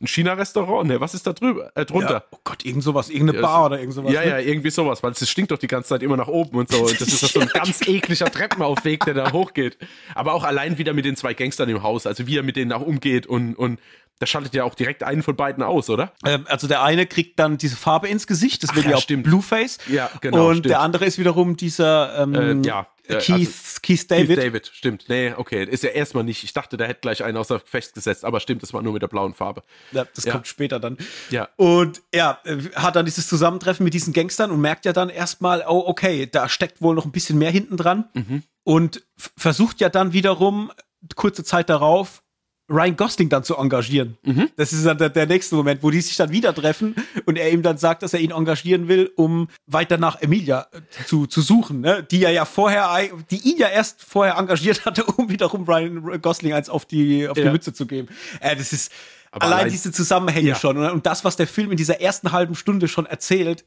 Ein China-Restaurant? Ne, was ist da drüber? Äh, drunter? Ja, oh Gott, irgend sowas, irgendeine Ja, Bar oder irgend sowas. Ja, ne? ja, irgendwie sowas, weil es stinkt doch die ganze Zeit immer nach oben und so. Und das ist doch so ein ganz ekliger Treppenaufweg, der da hochgeht. Aber auch allein wieder mit den zwei Gangstern im Haus, also wie er mit denen auch umgeht und, und da schaltet ja auch direkt einen von beiden aus, oder? Ähm, also der eine kriegt dann diese Farbe ins Gesicht, das wird ja, ja auch stimmt. Blueface. Ja, genau, Und stimmt. der andere ist wiederum dieser ähm, Äh, ja, Keith, also- Keith David. Keith David, stimmt. Nee, okay, ist ja erstmal nicht. Ich dachte, der hätte gleich einen außer Gefecht gesetzt, aber stimmt, das war nur mit der blauen Farbe. Ja, das Ja. kommt später dann. Ja. Und ja, äh, hat dann dieses Zusammentreffen mit diesen Gangstern und merkt ja dann erstmal, oh, okay, da steckt wohl noch ein bisschen mehr hinten dran. Mhm. Und versucht ja dann wiederum, kurze Zeit darauf, Ryan Gosling dann zu engagieren. Mhm. Das ist dann der, der nächste Moment, wo die sich dann wieder treffen und er ihm dann sagt, dass er ihn engagieren will, um weiter nach Emilia äh, zu, zu suchen, ne? die er ja vorher, die ihn ja erst vorher engagiert hatte, um wiederum Ryan Gosling eins auf die, auf die Ja. Mütze zu geben. Äh, das ist allein, allein- diese Zusammenhänge Ja. schon und, und das, was der Film in dieser ersten halben Stunde schon erzählt,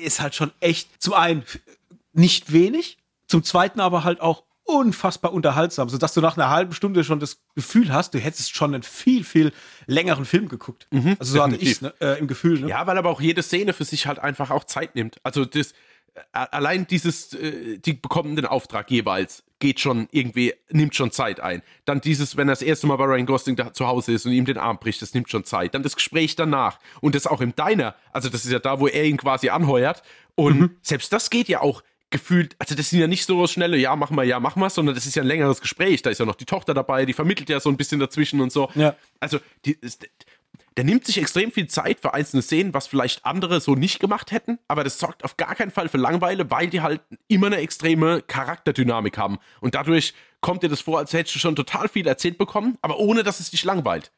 ist halt schon echt zum einen nicht wenig, zum zweiten aber halt auch unfassbar unterhaltsam, sodass du nach einer halben Stunde schon das Gefühl hast, du hättest schon einen viel, viel längeren Film geguckt. also so hatte ich definitiv. ne, äh, im Gefühl. Ne? Ja, weil aber auch jede Szene für sich halt einfach auch Zeit nimmt. Also das, allein dieses, äh, die bekommen den Auftrag jeweils, geht schon irgendwie, nimmt schon Zeit ein. Dann dieses, wenn er das erste Mal bei Ryan Gosling da zu Hause ist und ihm den Arm bricht, das nimmt schon Zeit. Dann das Gespräch danach und das auch im Diner, also das ist ja da, wo er ihn quasi anheuert. Und selbst das geht ja auch gefühlt, also das sind ja nicht so schnelle, ja, machen wir, ja, machen wir, sondern das ist ja ein längeres Gespräch. Da ist ja noch die Tochter dabei, die vermittelt ja so ein bisschen dazwischen und so. Ja. Also, die, ist, der nimmt sich extrem viel Zeit für einzelne Szenen, was vielleicht andere so nicht gemacht hätten, aber das sorgt auf gar keinen Fall für Langeweile, weil die halt immer eine extreme Charakterdynamik haben. Und dadurch kommt dir das vor, als hättest du schon total viel erzählt bekommen, aber ohne dass es dich langweilt.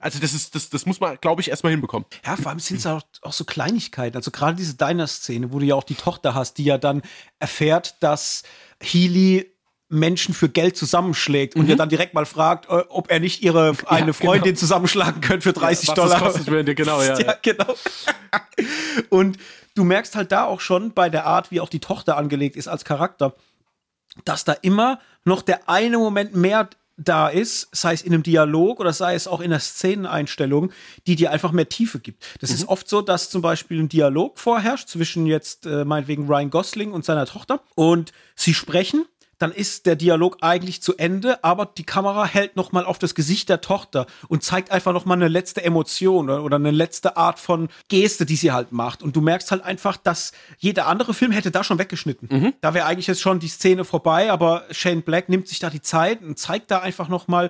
Also, das ist, das, das muss man, glaube ich, erstmal hinbekommen. Ja, vor allem sind es auch, auch so Kleinigkeiten. Also gerade diese Diner-Szene, wo du ja auch die Tochter hast, die ja dann erfährt, dass Healy Menschen für Geld zusammenschlägt und ja dann direkt mal fragt, äh, ob er nicht ihre eine genau. Freundin zusammenschlagen könnte für 30 was Dollar. das kostet, dir- genau, ja, ja. genau. und du merkst halt da auch schon bei der Art, wie auch die Tochter angelegt ist als Charakter, dass da immer noch der eine Moment mehr da ist, sei es in einem Dialog oder sei es auch in der Szeneneinstellung, die dir einfach mehr Tiefe gibt. Das ist oft so, dass zum Beispiel ein Dialog vorherrscht zwischen jetzt äh, meinetwegen Ryan Gosling und seiner Tochter und sie sprechen dann ist der Dialog eigentlich zu Ende, aber die Kamera hält noch mal auf das Gesicht der Tochter und zeigt einfach noch mal eine letzte Emotion oder, eine letzte Art von Geste, die sie halt macht. Und du merkst halt einfach, dass jeder andere Film hätte da schon weggeschnitten. Da wäre eigentlich jetzt schon die Szene vorbei, aber Shane Black nimmt sich da die Zeit und zeigt da einfach noch mal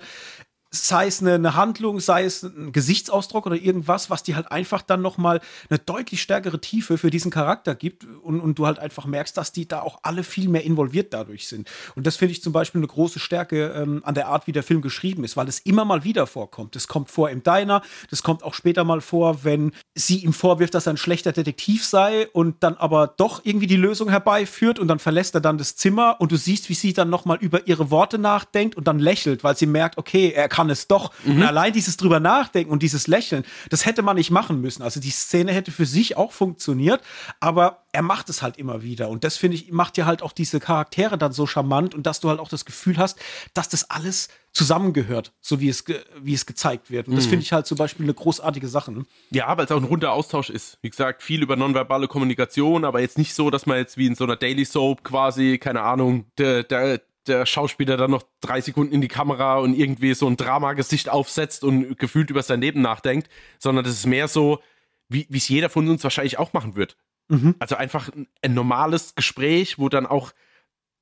sei es eine, eine Handlung, sei es ein Gesichtsausdruck oder irgendwas, was dir halt einfach dann noch mal eine deutlich stärkere Tiefe für diesen Charakter gibt und, und du halt einfach merkst, dass die da auch alle viel mehr involviert dadurch sind. Und das finde ich zum Beispiel eine große Stärke ähm, an der Art, wie der Film geschrieben ist, weil es immer mal wieder vorkommt. Es kommt vor im Diner, das kommt auch später mal vor, wenn sie ihm vorwirft, dass er ein schlechter Detektiv sei und dann aber doch irgendwie die Lösung herbeiführt und dann verlässt er dann das Zimmer und du siehst, wie sie dann noch mal über ihre Worte nachdenkt und dann lächelt, weil sie merkt, okay, er kann kann es doch. Mhm. Und allein dieses drüber nachdenken und dieses Lächeln, das hätte man nicht machen müssen. Also die Szene hätte für sich auch funktioniert, aber er macht es halt immer wieder. Und das finde ich, macht ja halt auch diese Charaktere dann so charmant und dass du halt auch das Gefühl hast, dass das alles zusammengehört, so wie es, wie es gezeigt wird. Und das mhm. finde ich halt zum Beispiel eine großartige Sache. Ne? Ja, weil es auch ein runder Austausch ist. Wie gesagt, viel über nonverbale Kommunikation, aber jetzt nicht so, dass man jetzt wie in so einer Daily Soap quasi, keine Ahnung, der, der, der Schauspieler dann noch drei Sekunden in die Kamera und irgendwie so ein Dramagesicht aufsetzt und gefühlt über sein Leben nachdenkt, sondern das ist mehr so, wie es jeder von uns wahrscheinlich auch machen wird. Mhm. Also einfach ein, ein normales Gespräch, wo dann auch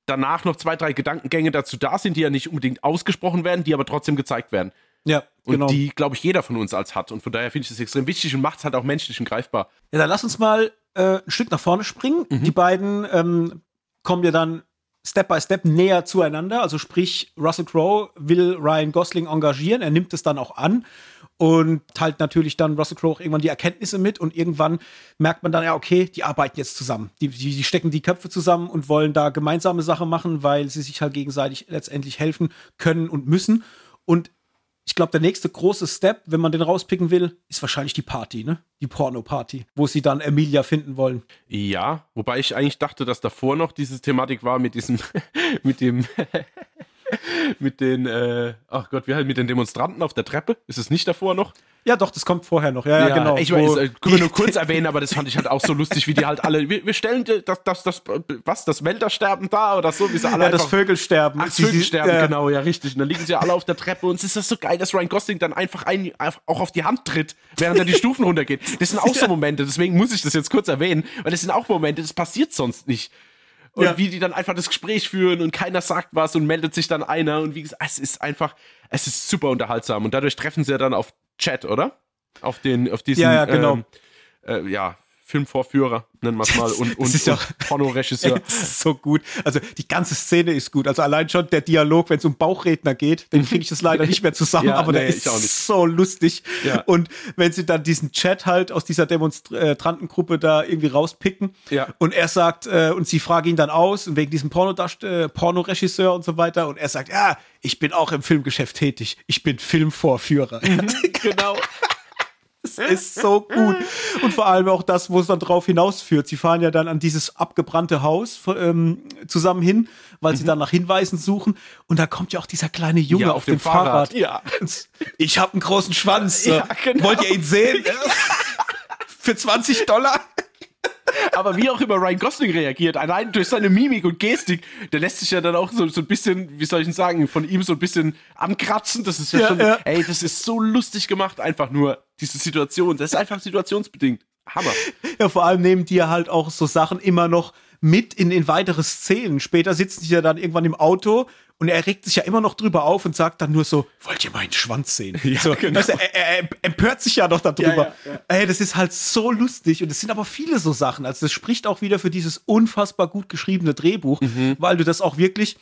danach noch zwei, drei Gedankengänge dazu da sind, die ja nicht unbedingt ausgesprochen werden, die aber trotzdem gezeigt werden. Ja, und genau. die, glaube ich, jeder von uns als hat. Und von daher finde ich das extrem wichtig und macht es halt auch menschlich und greifbar. Ja, dann lass uns mal äh, ein Stück nach vorne springen. Mhm. Die beiden ähm, kommen ja dann Step by Step näher zueinander. Also sprich, Russell Crowe will Ryan Gosling engagieren. Er nimmt es dann auch an und teilt natürlich dann Russell Crowe auch irgendwann die Erkenntnisse mit und irgendwann merkt man dann, ja, okay, die arbeiten jetzt zusammen. Die, die, die stecken die Köpfe zusammen und wollen da gemeinsame Sachen machen, weil sie sich halt gegenseitig letztendlich helfen können und müssen. Und ich glaube, der nächste große Step, wenn man den rauspicken will, ist wahrscheinlich die Party, ne? Die Porno-Party, wo sie dann Emilia finden wollen. Ja, wobei ich eigentlich dachte, dass davor noch diese Thematik war mit diesem, mit dem mit den, äh, ach Gott, wie halt mit den Demonstranten auf der Treppe. Ist es nicht davor noch? Ja, doch, das kommt vorher noch. Ja, ja, ja genau. Ich weiß, äh, können wir nur kurz erwähnen, aber das fand ich halt auch so lustig, wie die halt alle, wir, wir stellen das, das, das, was, das Wäldersterben da oder so, wie sie alle. Ja, das Vögelsterben. Ach, das Vögelsterben, ja. genau, ja, richtig. Und dann liegen sie ja alle auf der Treppe und es ist das so geil, dass Ryan Gosling dann einfach ein, auch auf die Hand tritt, während er die Stufen runtergeht. Das sind auch so Momente, deswegen muss ich das jetzt kurz erwähnen, weil das sind auch Momente, das passiert sonst nicht und ja. wie die dann einfach das Gespräch führen und keiner sagt was und meldet sich dann einer und wie gesagt, es ist einfach, es ist super unterhaltsam und dadurch treffen sie ja dann auf Chat, oder? Auf den, auf diesen, ja, ja, genau. Ähm, äh, ja, Filmvorführer, nennen wir es mal, und, und, ist und Pornoregisseur. so gut. Also die ganze Szene ist gut. Also allein schon der Dialog, wenn es um Bauchredner geht, den kriege ich das leider nicht mehr zusammen, ja, aber nee, der ist so lustig. Ja. Und wenn sie dann diesen Chat halt aus dieser Demonstrantengruppe da irgendwie rauspicken ja. und er sagt, äh, und sie fragen ihn dann aus, wegen diesem äh, Pornoregisseur und so weiter, und er sagt, ja, ich bin auch im Filmgeschäft tätig. Ich bin Filmvorführer. genau. Das ist so gut. Und vor allem auch das, wo es dann drauf hinausführt. Sie fahren ja dann an dieses abgebrannte Haus ähm, zusammen hin, weil mhm. sie dann nach Hinweisen suchen. Und da kommt ja auch dieser kleine Junge ja, auf, auf, dem, dem Fahrrad. Fahrrad. Ja. Ich habe einen großen Schwanz. Ja, genau. Wollt ihr ihn sehen? Für 20 Dollar? Aber wie auch immer Ryan Gosling reagiert, allein durch seine Mimik und Gestik, der lässt sich ja dann auch so, so ein bisschen, wie soll ich denn sagen, von ihm so ein bisschen ankratzen. Das ist ja, ja schon, ja. ey, das ist so lustig gemacht, einfach nur, diese Situation. Das ist einfach situationsbedingt. Hammer. Ja, vor allem nehmen die ja halt auch so Sachen immer noch mit in, in weitere Szenen. Später sitzen sie ja dann irgendwann im Auto und er regt sich ja immer noch drüber auf und sagt dann nur so, wollt ihr meinen Schwanz sehen? Ja, so, genau. also, er, er, empört sich ja noch darüber. Ja, ja, Ey, das ist halt so lustig und es sind aber viele so Sachen. Also das spricht auch wieder für dieses unfassbar gut geschriebene Drehbuch, mhm. weil du das auch wirklich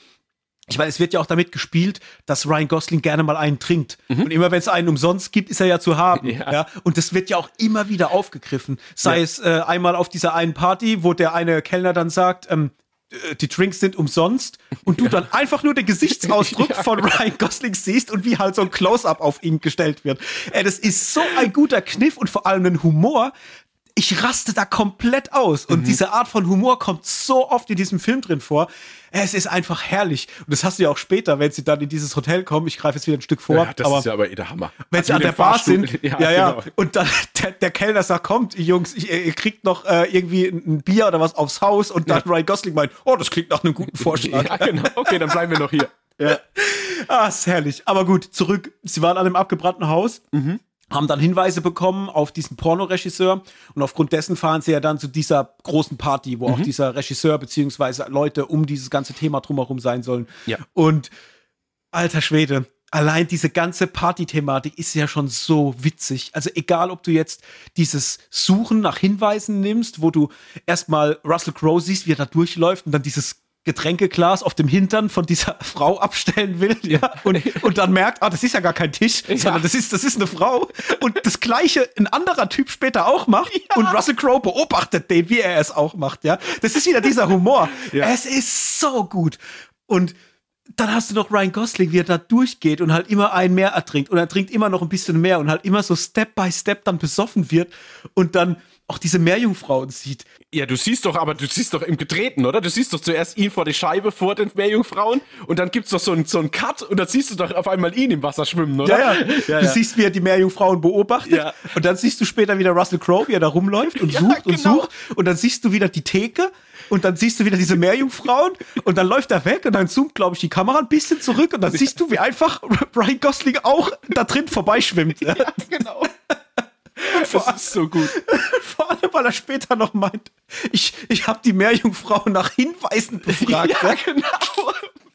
ich meine, es wird ja auch damit gespielt, dass Ryan Gosling gerne mal einen trinkt. Mhm. Und immer wenn es einen umsonst gibt, ist er ja zu haben. Ja. ja. Und das wird ja auch immer wieder aufgegriffen. Sei ja. es äh, einmal auf dieser einen Party, wo der eine Kellner dann sagt, ähm, äh, die Drinks sind umsonst und du ja. dann einfach nur den Gesichtsausdruck ja, von Ryan Gosling siehst und wie halt so ein Close-up auf ihn gestellt wird. Ey, das ist so ein guter Kniff und vor allem ein Humor, ich raste da komplett aus. Und mhm. diese Art von Humor kommt so oft in diesem Film drin vor. Es ist einfach herrlich. Und das hast du ja auch später, wenn sie dann in dieses Hotel kommen. Ich greife jetzt wieder ein Stück vor. Ja, das aber ist ja aber eh der Hammer. Wenn also sie an der Bar sind. Ja, ja, ja. Genau. Und dann der, der, Kellner sagt, kommt, Jungs, ich, ihr kriegt noch äh, irgendwie ein Bier oder was aufs Haus. Und dann ja. Ryan Gosling meint, oh, das klingt nach einem guten Vorschlag. ja, genau. Okay, dann bleiben wir noch hier. Ja. Ah, ist herrlich. Aber gut, zurück. Sie waren an einem abgebrannten Haus. Mhm haben dann Hinweise bekommen auf diesen Pornoregisseur und aufgrund dessen fahren sie ja dann zu dieser großen Party, wo mhm. auch dieser Regisseur beziehungsweise Leute um dieses ganze Thema drumherum sein sollen. Ja. Und alter Schwede, allein diese ganze Party-Thematik ist ja schon so witzig. Also egal, ob du jetzt dieses Suchen nach Hinweisen nimmst, wo du erstmal Russell Crowe siehst, wie er da durchläuft und dann dieses Getränkeglas auf dem Hintern von dieser Frau abstellen will, ja, und, und dann merkt, ah, das ist ja gar kein Tisch, ja. sondern das ist, das ist eine Frau. Und das gleiche ein anderer Typ später auch macht ja. und Russell Crowe beobachtet den, wie er es auch macht, ja. Das ist wieder dieser Humor. Ja. Es ist so gut. Und dann hast du noch Ryan Gosling, wie er da durchgeht und halt immer ein mehr ertrinkt und er trinkt immer noch ein bisschen mehr und halt immer so Step by Step dann besoffen wird und dann auch diese Meerjungfrauen sieht. Ja, du siehst doch, aber du siehst doch im Gedrehten, oder? Du siehst doch zuerst ihn vor die Scheibe vor den Meerjungfrauen und dann gibt's doch so einen so einen Cut und dann siehst du doch auf einmal ihn im Wasser schwimmen, oder? Ja, ja. ja du ja. siehst, wie er die Meerjungfrauen beobachtet ja. und dann siehst du später wieder Russell Crowe, wie er da rumläuft und sucht genau. und sucht und dann siehst du wieder die Theke und dann siehst du wieder diese Meerjungfrauen und dann läuft er weg und dann zoomt, glaube ich, die Kamera ein bisschen zurück und dann siehst du, wie einfach Brian Gosling auch da drin vorbeischwimmt. Ja, genau. Das ist so gut. Vor allem, weil er später noch meint, ich, ich habe die Meerjungfrau nach Hinweisen befragt. Ja, genau.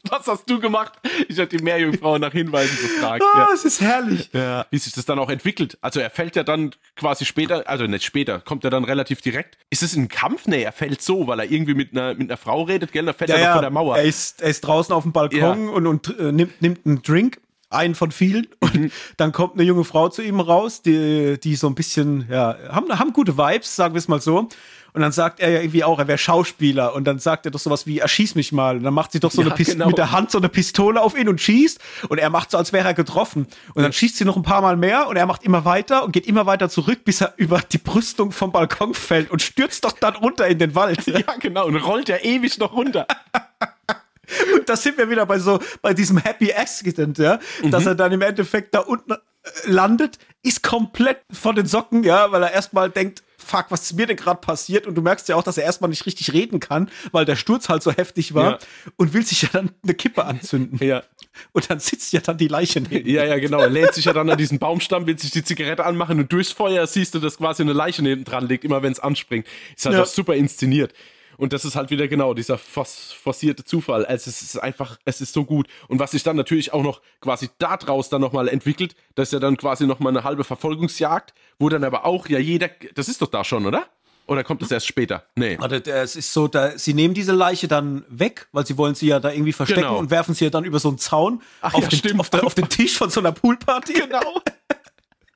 Was hast du gemacht? Ich habe die Meerjungfrau nach Hinweisen befragt. Ah, ja. es ist herrlich. Ja. Wie sich das dann auch entwickelt. Also er fällt ja dann quasi später, also nicht später, kommt er dann relativ direkt. Ist es ein Kampf? Nee, er fällt so, weil er irgendwie mit einer, mit einer Frau redet, gell? Da fällt ja, er ja. von der Mauer. Er ist, er ist draußen auf dem Balkon und, und äh, nimmt, nimmt einen Drink einen von vielen. Und mhm. dann kommt eine junge Frau zu ihm raus, die, die so ein bisschen, ja, haben, haben gute Vibes, sagen wir es mal so. Und dann sagt er ja irgendwie auch, er wäre Schauspieler. Und dann sagt er doch sowas wie, erschieß mich mal. Und dann macht sie doch so ja, eine Pistole genau. mit der Hand so eine Pistole auf ihn und schießt. Und er macht so, als wäre er getroffen. Und dann schießt sie noch ein paar Mal mehr und er macht immer weiter und geht immer weiter zurück, bis er über die Brüstung vom Balkon fällt und stürzt doch dann runter in den Wald. Ja, genau. Und rollt ja ewig noch runter. Und da sind wir wieder bei so, bei diesem Happy Accident, ja, mhm. dass er dann im Endeffekt da unten äh, landet, ist komplett von den Socken, ja, weil er erstmal denkt, fuck, was ist mir denn gerade passiert? Und du merkst ja auch, dass er erstmal nicht richtig reden kann, weil der Sturz halt so heftig war ja. und will sich ja dann eine Kippe anzünden. Ja. Und dann sitzt ja dann die Leiche neben. Ja, ja, genau. Er lehnt sich ja dann an diesen Baumstamm, will sich die Zigarette anmachen und durchs Feuer siehst du, dass quasi eine Leiche neben dran liegt, immer wenn es anspringt. Ist halt ja. auch super inszeniert. Und das ist halt wieder genau dieser forcierte Zufall. Also es ist einfach, es ist so gut. Und was sich dann natürlich auch noch quasi daraus dann nochmal entwickelt, das ist ja dann quasi nochmal eine halbe Verfolgungsjagd, wo dann aber auch ja jeder, das ist doch da schon, oder? Oder kommt das erst später? Nee. Warte, es ist so, da, sie nehmen diese Leiche dann weg, weil sie wollen sie ja da irgendwie verstecken genau. und werfen sie ja dann über so einen Zaun Ach, auf, ja, den, auf, der, auf, den, Tisch von so einer Poolparty. Genau.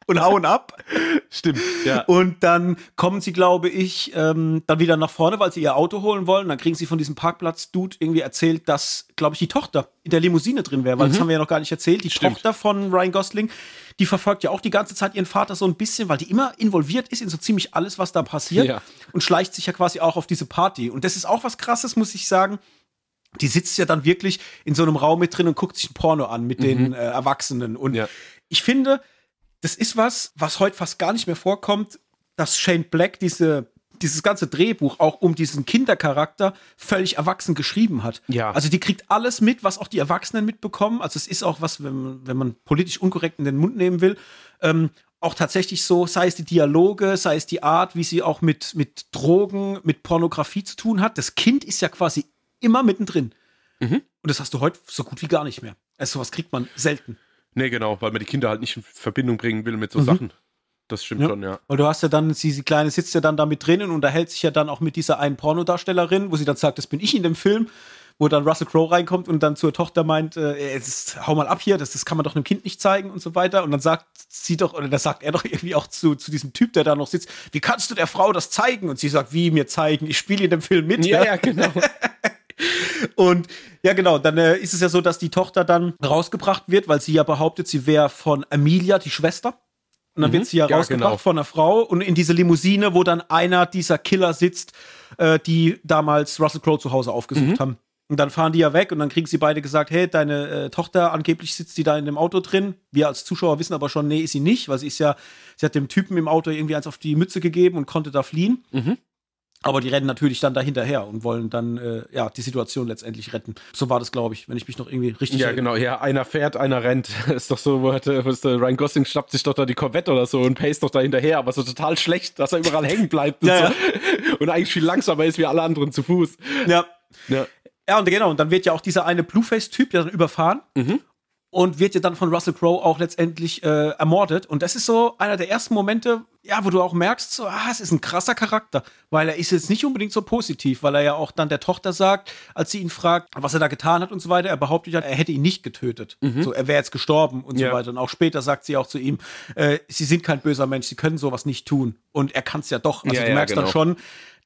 und hauen ab. Stimmt, ja. Und dann kommen sie, glaube ich, ähm, dann wieder nach vorne, weil sie ihr Auto holen wollen. Dann kriegen sie von diesem Parkplatz-Dude irgendwie erzählt, dass, glaube ich, die Tochter in der Limousine drin wäre, weil mhm. das haben wir ja noch gar nicht erzählt. Die Stimmt. Tochter von Ryan Gosling, die verfolgt ja auch die ganze Zeit ihren Vater so ein bisschen, weil die immer involviert ist in so ziemlich alles, was da passiert. Ja. Und schleicht sich ja quasi auch auf diese Party. Und das ist auch was Krasses, muss ich sagen die sitzt ja dann wirklich in so einem Raum mit drin und guckt sich ein Porno an mit mhm. den äh, Erwachsenen. Und ja. ich finde, das ist was, was heute fast gar nicht mehr vorkommt, dass Shane Black diese dieses ganze Drehbuch auch um diesen Kindercharakter völlig erwachsen geschrieben hat. Ja. Also die kriegt alles mit, was auch die Erwachsenen mitbekommen. Also es ist auch was, wenn, wenn man politisch unkorrekt in den Mund nehmen will, ähm, auch tatsächlich so, sei es die Dialoge, sei es die Art, wie sie auch mit, mit Drogen, mit Pornografie zu tun hat. Das Kind ist ja quasi immer mittendrin. Mhm. Und das hast du heute so gut wie gar nicht mehr. Also sowas kriegt man selten. Nee, genau, weil man die Kinder halt nicht in Verbindung bringen will mit so mhm. Sachen. Das stimmt ja. schon, ja. Weil du hast ja dann, sie, die Kleine sitzt ja dann da mit drinnen und unterhält sich ja dann auch mit dieser einen Pornodarstellerin, wo sie dann sagt, das bin ich in dem Film, wo dann Russell Crowe reinkommt und dann zur Tochter meint, äh, jetzt hau mal ab hier, das, das kann man doch einem Kind nicht zeigen und so weiter. Und dann sagt sie doch, oder da sagt er doch irgendwie auch zu, zu diesem Typ, der da noch sitzt, wie kannst du der Frau das zeigen? Und sie sagt, wie mir zeigen? Ich spiele in dem Film mit. Ja, ja, genau. Und ja, genau, dann äh, ist es ja so, dass die Tochter dann rausgebracht wird, weil sie ja behauptet, sie wäre von Amelia, die Schwester. Und dann mhm. wird sie ja, ja rausgebracht genau. von einer Frau und in diese Limousine, wo dann einer dieser Killer sitzt, äh, die damals Russell Crowe zu Hause aufgesucht mhm. haben. Und dann fahren die ja weg und dann kriegen sie beide gesagt, hey, deine äh, Tochter, angeblich sitzt die da in dem Auto drin. Wir als Zuschauer wissen aber schon, nee, ist sie nicht, weil sie ist ja, sie hat dem Typen im Auto irgendwie eins auf die Mütze gegeben und konnte da fliehen. Mhm. Aber die rennen natürlich dann dahinterher und wollen dann äh, ja die Situation letztendlich retten. So war das, glaube ich, wenn ich mich noch irgendwie richtig. Ja, genau. Ja, einer fährt, einer rennt. ist doch so, wo hat, wo ist der Ryan Gosling schnappt sich doch da die Corvette oder so und pace doch da hinterher, aber so total schlecht, dass er überall hängen bleibt und, ja, so. ja. und eigentlich viel langsamer ist wie alle anderen zu Fuß. Ja. Ja. Ja, und genau, und dann wird ja auch dieser eine Blueface-Typ ja dann überfahren. Mhm und wird ja dann von Russell Crowe auch letztendlich äh, ermordet. Und das ist so einer der ersten Momente, ja, wo du auch merkst, so, ah, es ist ein krasser Charakter, weil er ist jetzt nicht unbedingt so positiv, weil er ja auch dann der Tochter sagt, als sie ihn fragt, was er da getan hat und so weiter, er behauptet ja, er hätte ihn nicht getötet. Mhm. So, er wäre jetzt gestorben und ja. so weiter. Und auch später sagt sie auch zu ihm, äh, sie sind kein böser Mensch, sie können sowas nicht tun. Und er kann es ja doch. Also ja, du merkst ja, genau. dann schon,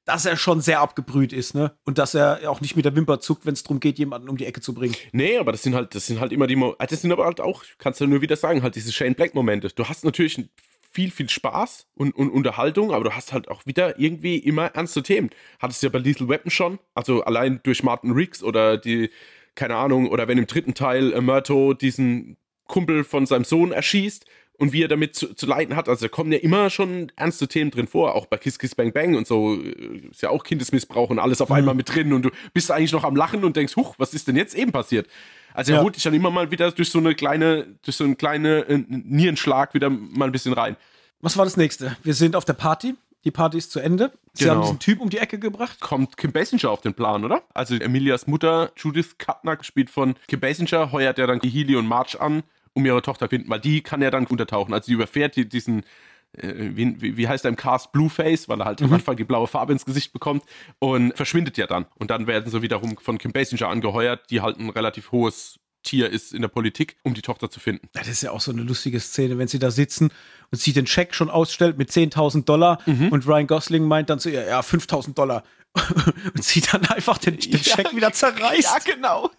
dass er schon sehr abgebrüht ist, ne? Und dass er auch nicht mit der Wimper zuckt, wenn es darum geht, jemanden um die Ecke zu bringen. Nee, aber das sind halt, das sind halt immer die, Mo das sind aber halt auch, kannst du nur wieder sagen, halt diese Shane Black-Momente. Du hast natürlich viel, viel Spaß und, und Unterhaltung, aber du hast halt auch wieder irgendwie immer ernste Themen. Hattest du ja bei Lethal Weapon schon, also allein durch Martin Riggs oder die, keine Ahnung, oder wenn im dritten Teil äh, Murto diesen Kumpel von seinem Sohn erschießt und wie er damit zu, zu leiden hat. Also da kommen ja immer schon ernste Themen drin vor, auch bei Kiss Kiss Bang Bang und so. Äh, ist ja auch Kindesmissbrauch und alles auf mhm. einmal mit drin und du bist eigentlich noch am Lachen und denkst, huch, was ist denn jetzt eben passiert? Also er ja. holt dich dann immer mal wieder durch so eine kleine, durch so einen kleinen äh, Nierenschlag wieder mal ein bisschen rein. Was war das nächste? Wir sind auf der Party. Die Party ist zu Ende. Sie genau. haben diesen Typ um die Ecke gebracht. Kommt Kim Basinger auf den Plan, oder? Also Emilias Mutter, Judith Kuttner, gespielt von Kim Basinger, heuert ja dann Healy und March an, um ihre Tochter zu finden, weil die kann ja dann untertauchen. Also sie überfährt die, diesen, äh, wie, wie, heißt er im Cast, Blueface, weil er halt mhm. am Anfang die blaue Farbe ins Gesicht bekommt und verschwindet ja dann. Und dann werden sie wiederum von Kim Basinger angeheuert, die halt ein relativ hohes Tier ist in der Politik, um die Tochter zu finden. Das ist ja auch so eine lustige Szene, wenn sie da sitzen und sie den Scheck schon ausstellt mit 10.000 Dollar mhm. und Ryan Gosling meint dann zu ihr, ja, 5.000 Dollar. und sie dann einfach den, den ja, Scheck wieder zerreißt. Ja, genau.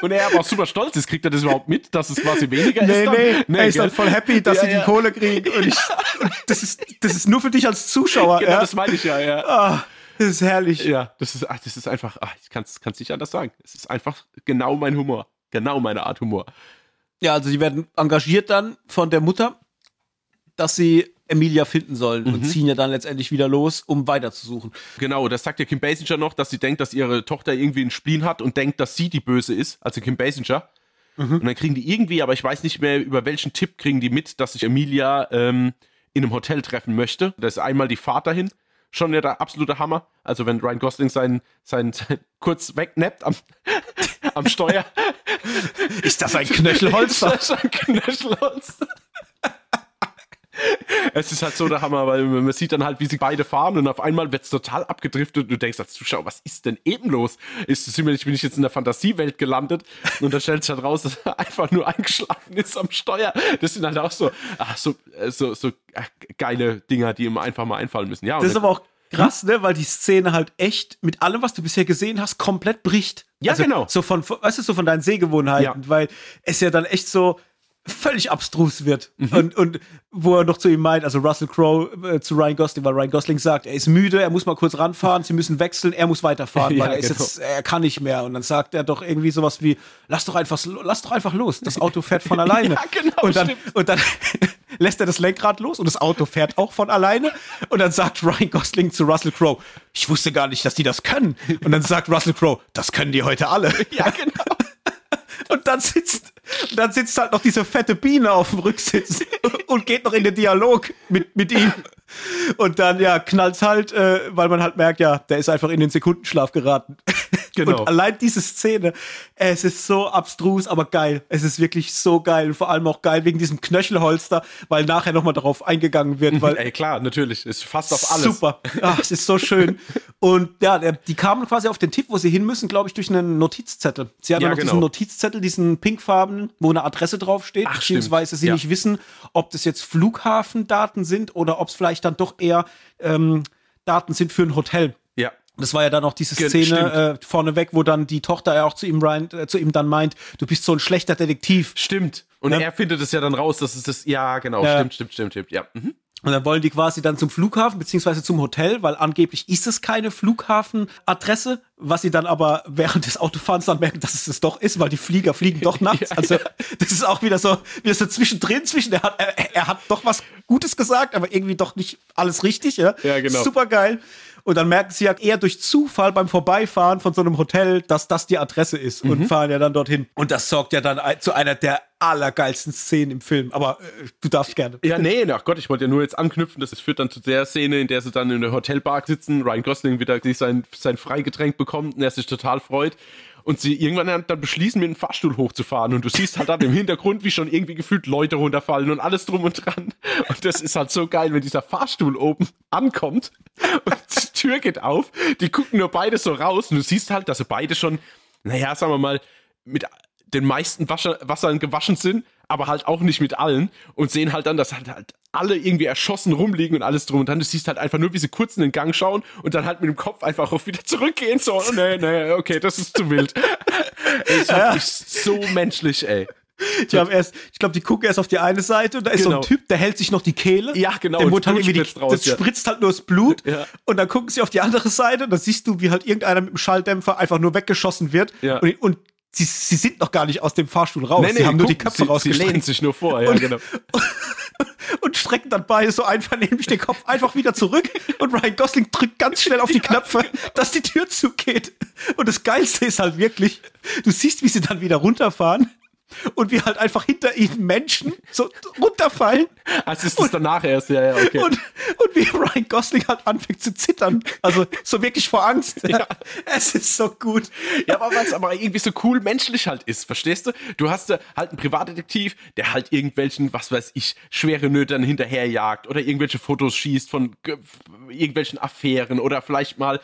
Und er aber auch super stolz ist, kriegt er das überhaupt mit, dass es quasi weniger nee, ist? Dann? Nee, nee, er ist dann voll happy, dass ja, sie ja. die Kohle kriegen. Und, ich, und das, ist, das ist nur für dich als Zuschauer. Genau, ja? das meine ich ja, ja. Ah, das ist herrlich. Ja, das ist, ach, das ist einfach, ach, ich kann es nicht anders sagen. Es ist einfach genau mein Humor. Genau meine Art Humor. Ja, also sie werden engagiert dann von der Mutter, dass sie Emilia finden sollen mhm. und ziehen ja dann letztendlich wieder los, um weiterzusuchen. Genau, das sagt ja Kim Basinger noch, dass sie denkt, dass ihre Tochter irgendwie einen Spleen hat und denkt, dass sie die Böse ist, also Kim Basinger. Mhm. Und dann kriegen die irgendwie, aber ich weiß nicht mehr, über welchen Tipp kriegen die mit, dass sich Emilia ähm, in einem Hotel treffen möchte. Da ist einmal die Fahrt dahin. Schon ja der absolute Hammer. Also wenn Ryan Gosling sein, sein, sein kurz wegnappt am, am Steuer. Ist das ein Knöchelholster? Ist das ein Knöchelholster? Es ist halt so der Hammer, weil man sieht dann halt, wie sie beide fahren und auf einmal wird es total abgedriftet und du denkst als Zuschauer, was ist denn eben los? Ist es bin ich jetzt in der Fantasiewelt gelandet und da stellt sich halt raus, dass er einfach nur eingeschlafen ist am Steuer. Das sind halt auch so, ach, so, äh, so, so ach, geile Dinger, die ihm einfach mal einfallen müssen. Ja, das ist aber auch krass, ne, weil die Szene halt echt mit allem, was du bisher gesehen hast, komplett bricht. Ja, also, genau. So von, weißt du, so von deinen Sehgewohnheiten, ja. weil es ja dann echt so, völlig abstrus wird. Mhm. Und, und wo er noch zu ihm meint, also Russell Crowe äh, zu Ryan Gosling, weil Ryan Gosling sagt, er ist müde, er muss mal kurz ranfahren, sie müssen wechseln, er muss weiterfahren, ja, weil er, genau. jetzt, er kann nicht mehr. Und dann sagt er doch irgendwie sowas wie, lass doch einfach, lass doch einfach los, das Auto fährt von alleine. ja, genau, und dann, und dann lässt er das Lenkrad los und das Auto fährt auch von alleine. Und dann sagt Ryan Gosling zu Russell Crowe, ich wusste gar nicht, dass die das können. Und dann sagt Russell Crowe, das können die heute alle. Ja, genau. Und dann sitzt, dann sitzt halt noch diese fette Biene auf dem Rücksitz und geht noch in den Dialog mit, mit ihm. Und dann, ja, knallt's halt, äh, weil man halt merkt, ja, der ist einfach in den Sekundenschlaf geraten. Genau. Und allein diese Szene, es ist so abstrus, aber geil. Es ist wirklich so geil. Vor allem auch geil wegen diesem Knöchelholster, weil nachher nochmal darauf eingegangen wird. Weil Ey, klar, natürlich. Ist fast auf alles. Super. Ach, es ist so schön. Und ja, die kamen quasi auf den Tipp, wo sie hin müssen, glaube ich, durch einen Notizzettel. Sie hatten ja, noch genau. diesen Notizzettel, diesen pinkfarben, wo eine Adresse draufsteht, Ach, beziehungsweise stimmt. sie ja. nicht wissen, ob das jetzt Flughafendaten sind oder ob es vielleicht dann doch eher ähm, Daten sind für ein Hotel. Ja. Das war ja dann auch diese Szene äh, vorneweg, wo dann die Tochter ja auch zu ihm, Ryan, äh, zu ihm dann meint, du bist so ein schlechter Detektiv. Stimmt. Und ja. er findet es ja dann raus, dass es das, ja, genau, ja. stimmt, stimmt, stimmt, stimmt, ja. Mhm. Und dann wollen die quasi dann zum Flughafen beziehungsweise zum Hotel, weil angeblich ist es keine Flughafenadresse, was sie dann aber während des Autofahrens dann merken, dass es es doch ist, weil die Flieger fliegen doch nachts. ja, also ja. das ist auch wieder so, wieder so zwischendrin, zwischen er hat, er, er, hat doch was Gutes gesagt, aber irgendwie doch nicht alles richtig. Ja, ja genau. Super geil. Und dann merken sie ja eher durch Zufall beim Vorbeifahren von so einem Hotel, dass das die Adresse ist mhm. und fahren ja dann dorthin. Und das sorgt ja dann zu einer der allergeilsten Szenen im Film. Aber äh, du darfst gerne. Ja, nee, ach Gott, ich wollte ja nur jetzt anknüpfen. Das führt dann zu der Szene, in der sie dann in der Hotelbar sitzen. Ryan Gosling wieder sein, sein Freigetränk bekommt und er sich total freut und sie irgendwann dann beschließen, mit dem Fahrstuhl hochzufahren. Und du siehst halt dann im Hintergrund, wie schon irgendwie gefühlt Leute runterfallen und alles drum und dran. Und das ist halt so geil, wenn dieser Fahrstuhl oben ankommt und die Tür geht auf. Die gucken nur beide so raus und du siehst halt, dass sie beide schon, naja, sagen wir mal, mit den meisten Wascher, Wassern gewaschen sind, aber halt auch nicht mit allen und sehen halt dann, dass halt, halt alle irgendwie erschossen rumliegen und alles drum und dann. Du siehst halt einfach nur, wie sie kurz in den Gang schauen und dann halt mit dem Kopf einfach auch wieder zurückgehen. So, oh, nee, nee, okay, das ist zu wild. ich hab mich so menschlich, ey. Erst, ich glaube, die gucken erst auf die eine Seite und da ist genau. so ein genau. Typ, der hält sich noch die Kehle. Ja, genau. Der halt irgendwie die, raus, das ja. spritzt halt nur das Blut. Ja. Und dann gucken sie auf die andere Seite und da siehst du, wie halt irgendeiner mit dem Schalldämpfer einfach nur weggeschossen wird. Ja. Und, und sie, sie sind noch gar nicht aus dem Fahrstuhl raus. Nee, nee, sie haben nur die Köpfe sie, rausgestreckt. Sie lehnen sich nur vor, ja, und, genau. und strecken dann beide so einfach nämlich den Kopf einfach wieder zurück und Ryan Gosling drückt ganz schnell auf die Knöpfe, dass die Tür zugeht. Und das Geilste ist halt wirklich, du siehst, wie sie dann wieder runterfahren und wir halt einfach hinter ihnen Menschen so runterfallen. Also ist das danach erst, ja, ja, okay. Und, und wie Ryan Gosling halt anfängt zu zittern. Also so wirklich vor Angst. Ja. Es ist so gut. Ja, aber weil es aber irgendwie so cool menschlich halt ist, verstehst du? Du hast halt einen Privatdetektiv, der halt irgendwelchen, was weiß ich, schwere Nötern hinterherjagt oder irgendwelche Fotos schießt von irgendwelchen Affären oder vielleicht mal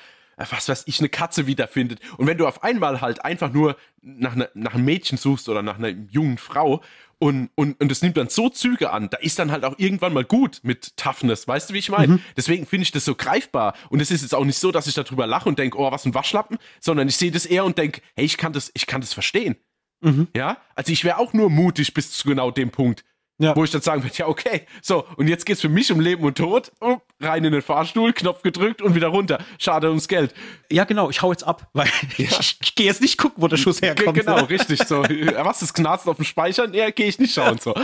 was weiß ich, eine Katze wiederfindet. Und wenn du auf einmal halt einfach nur nach, ne, nach einem Mädchen suchst oder nach einer jungen Frau und, und, und es nimmt dann so Züge an, da ist dann halt auch irgendwann mal gut mit Toughness. Weißt du, wie ich meine? Mhm. Deswegen finde ich das so greifbar. Und es ist jetzt auch nicht so, dass ich darüber lache und denke, oh, was ein Waschlappen, sondern ich sehe das eher und denke, hey, ich kann das, ich kann das verstehen. Mhm. Ja, also ich wäre auch nur mutig bis zu genau dem Punkt. Ja. Wo ich dann sagen würde, ja, okay, so, und jetzt geht es für mich um Leben und Tod. Oh, rein in den Fahrstuhl, Knopf gedrückt und wieder runter. Schade ums Geld. Ja, genau, ich hau jetzt ab, weil ja. ich, ich gehe jetzt nicht gucken, wo der Schuss herkommt. Genau, richtig. So, was ist Knarzen auf dem Speicher? Nee, gehe ich nicht schauen. So.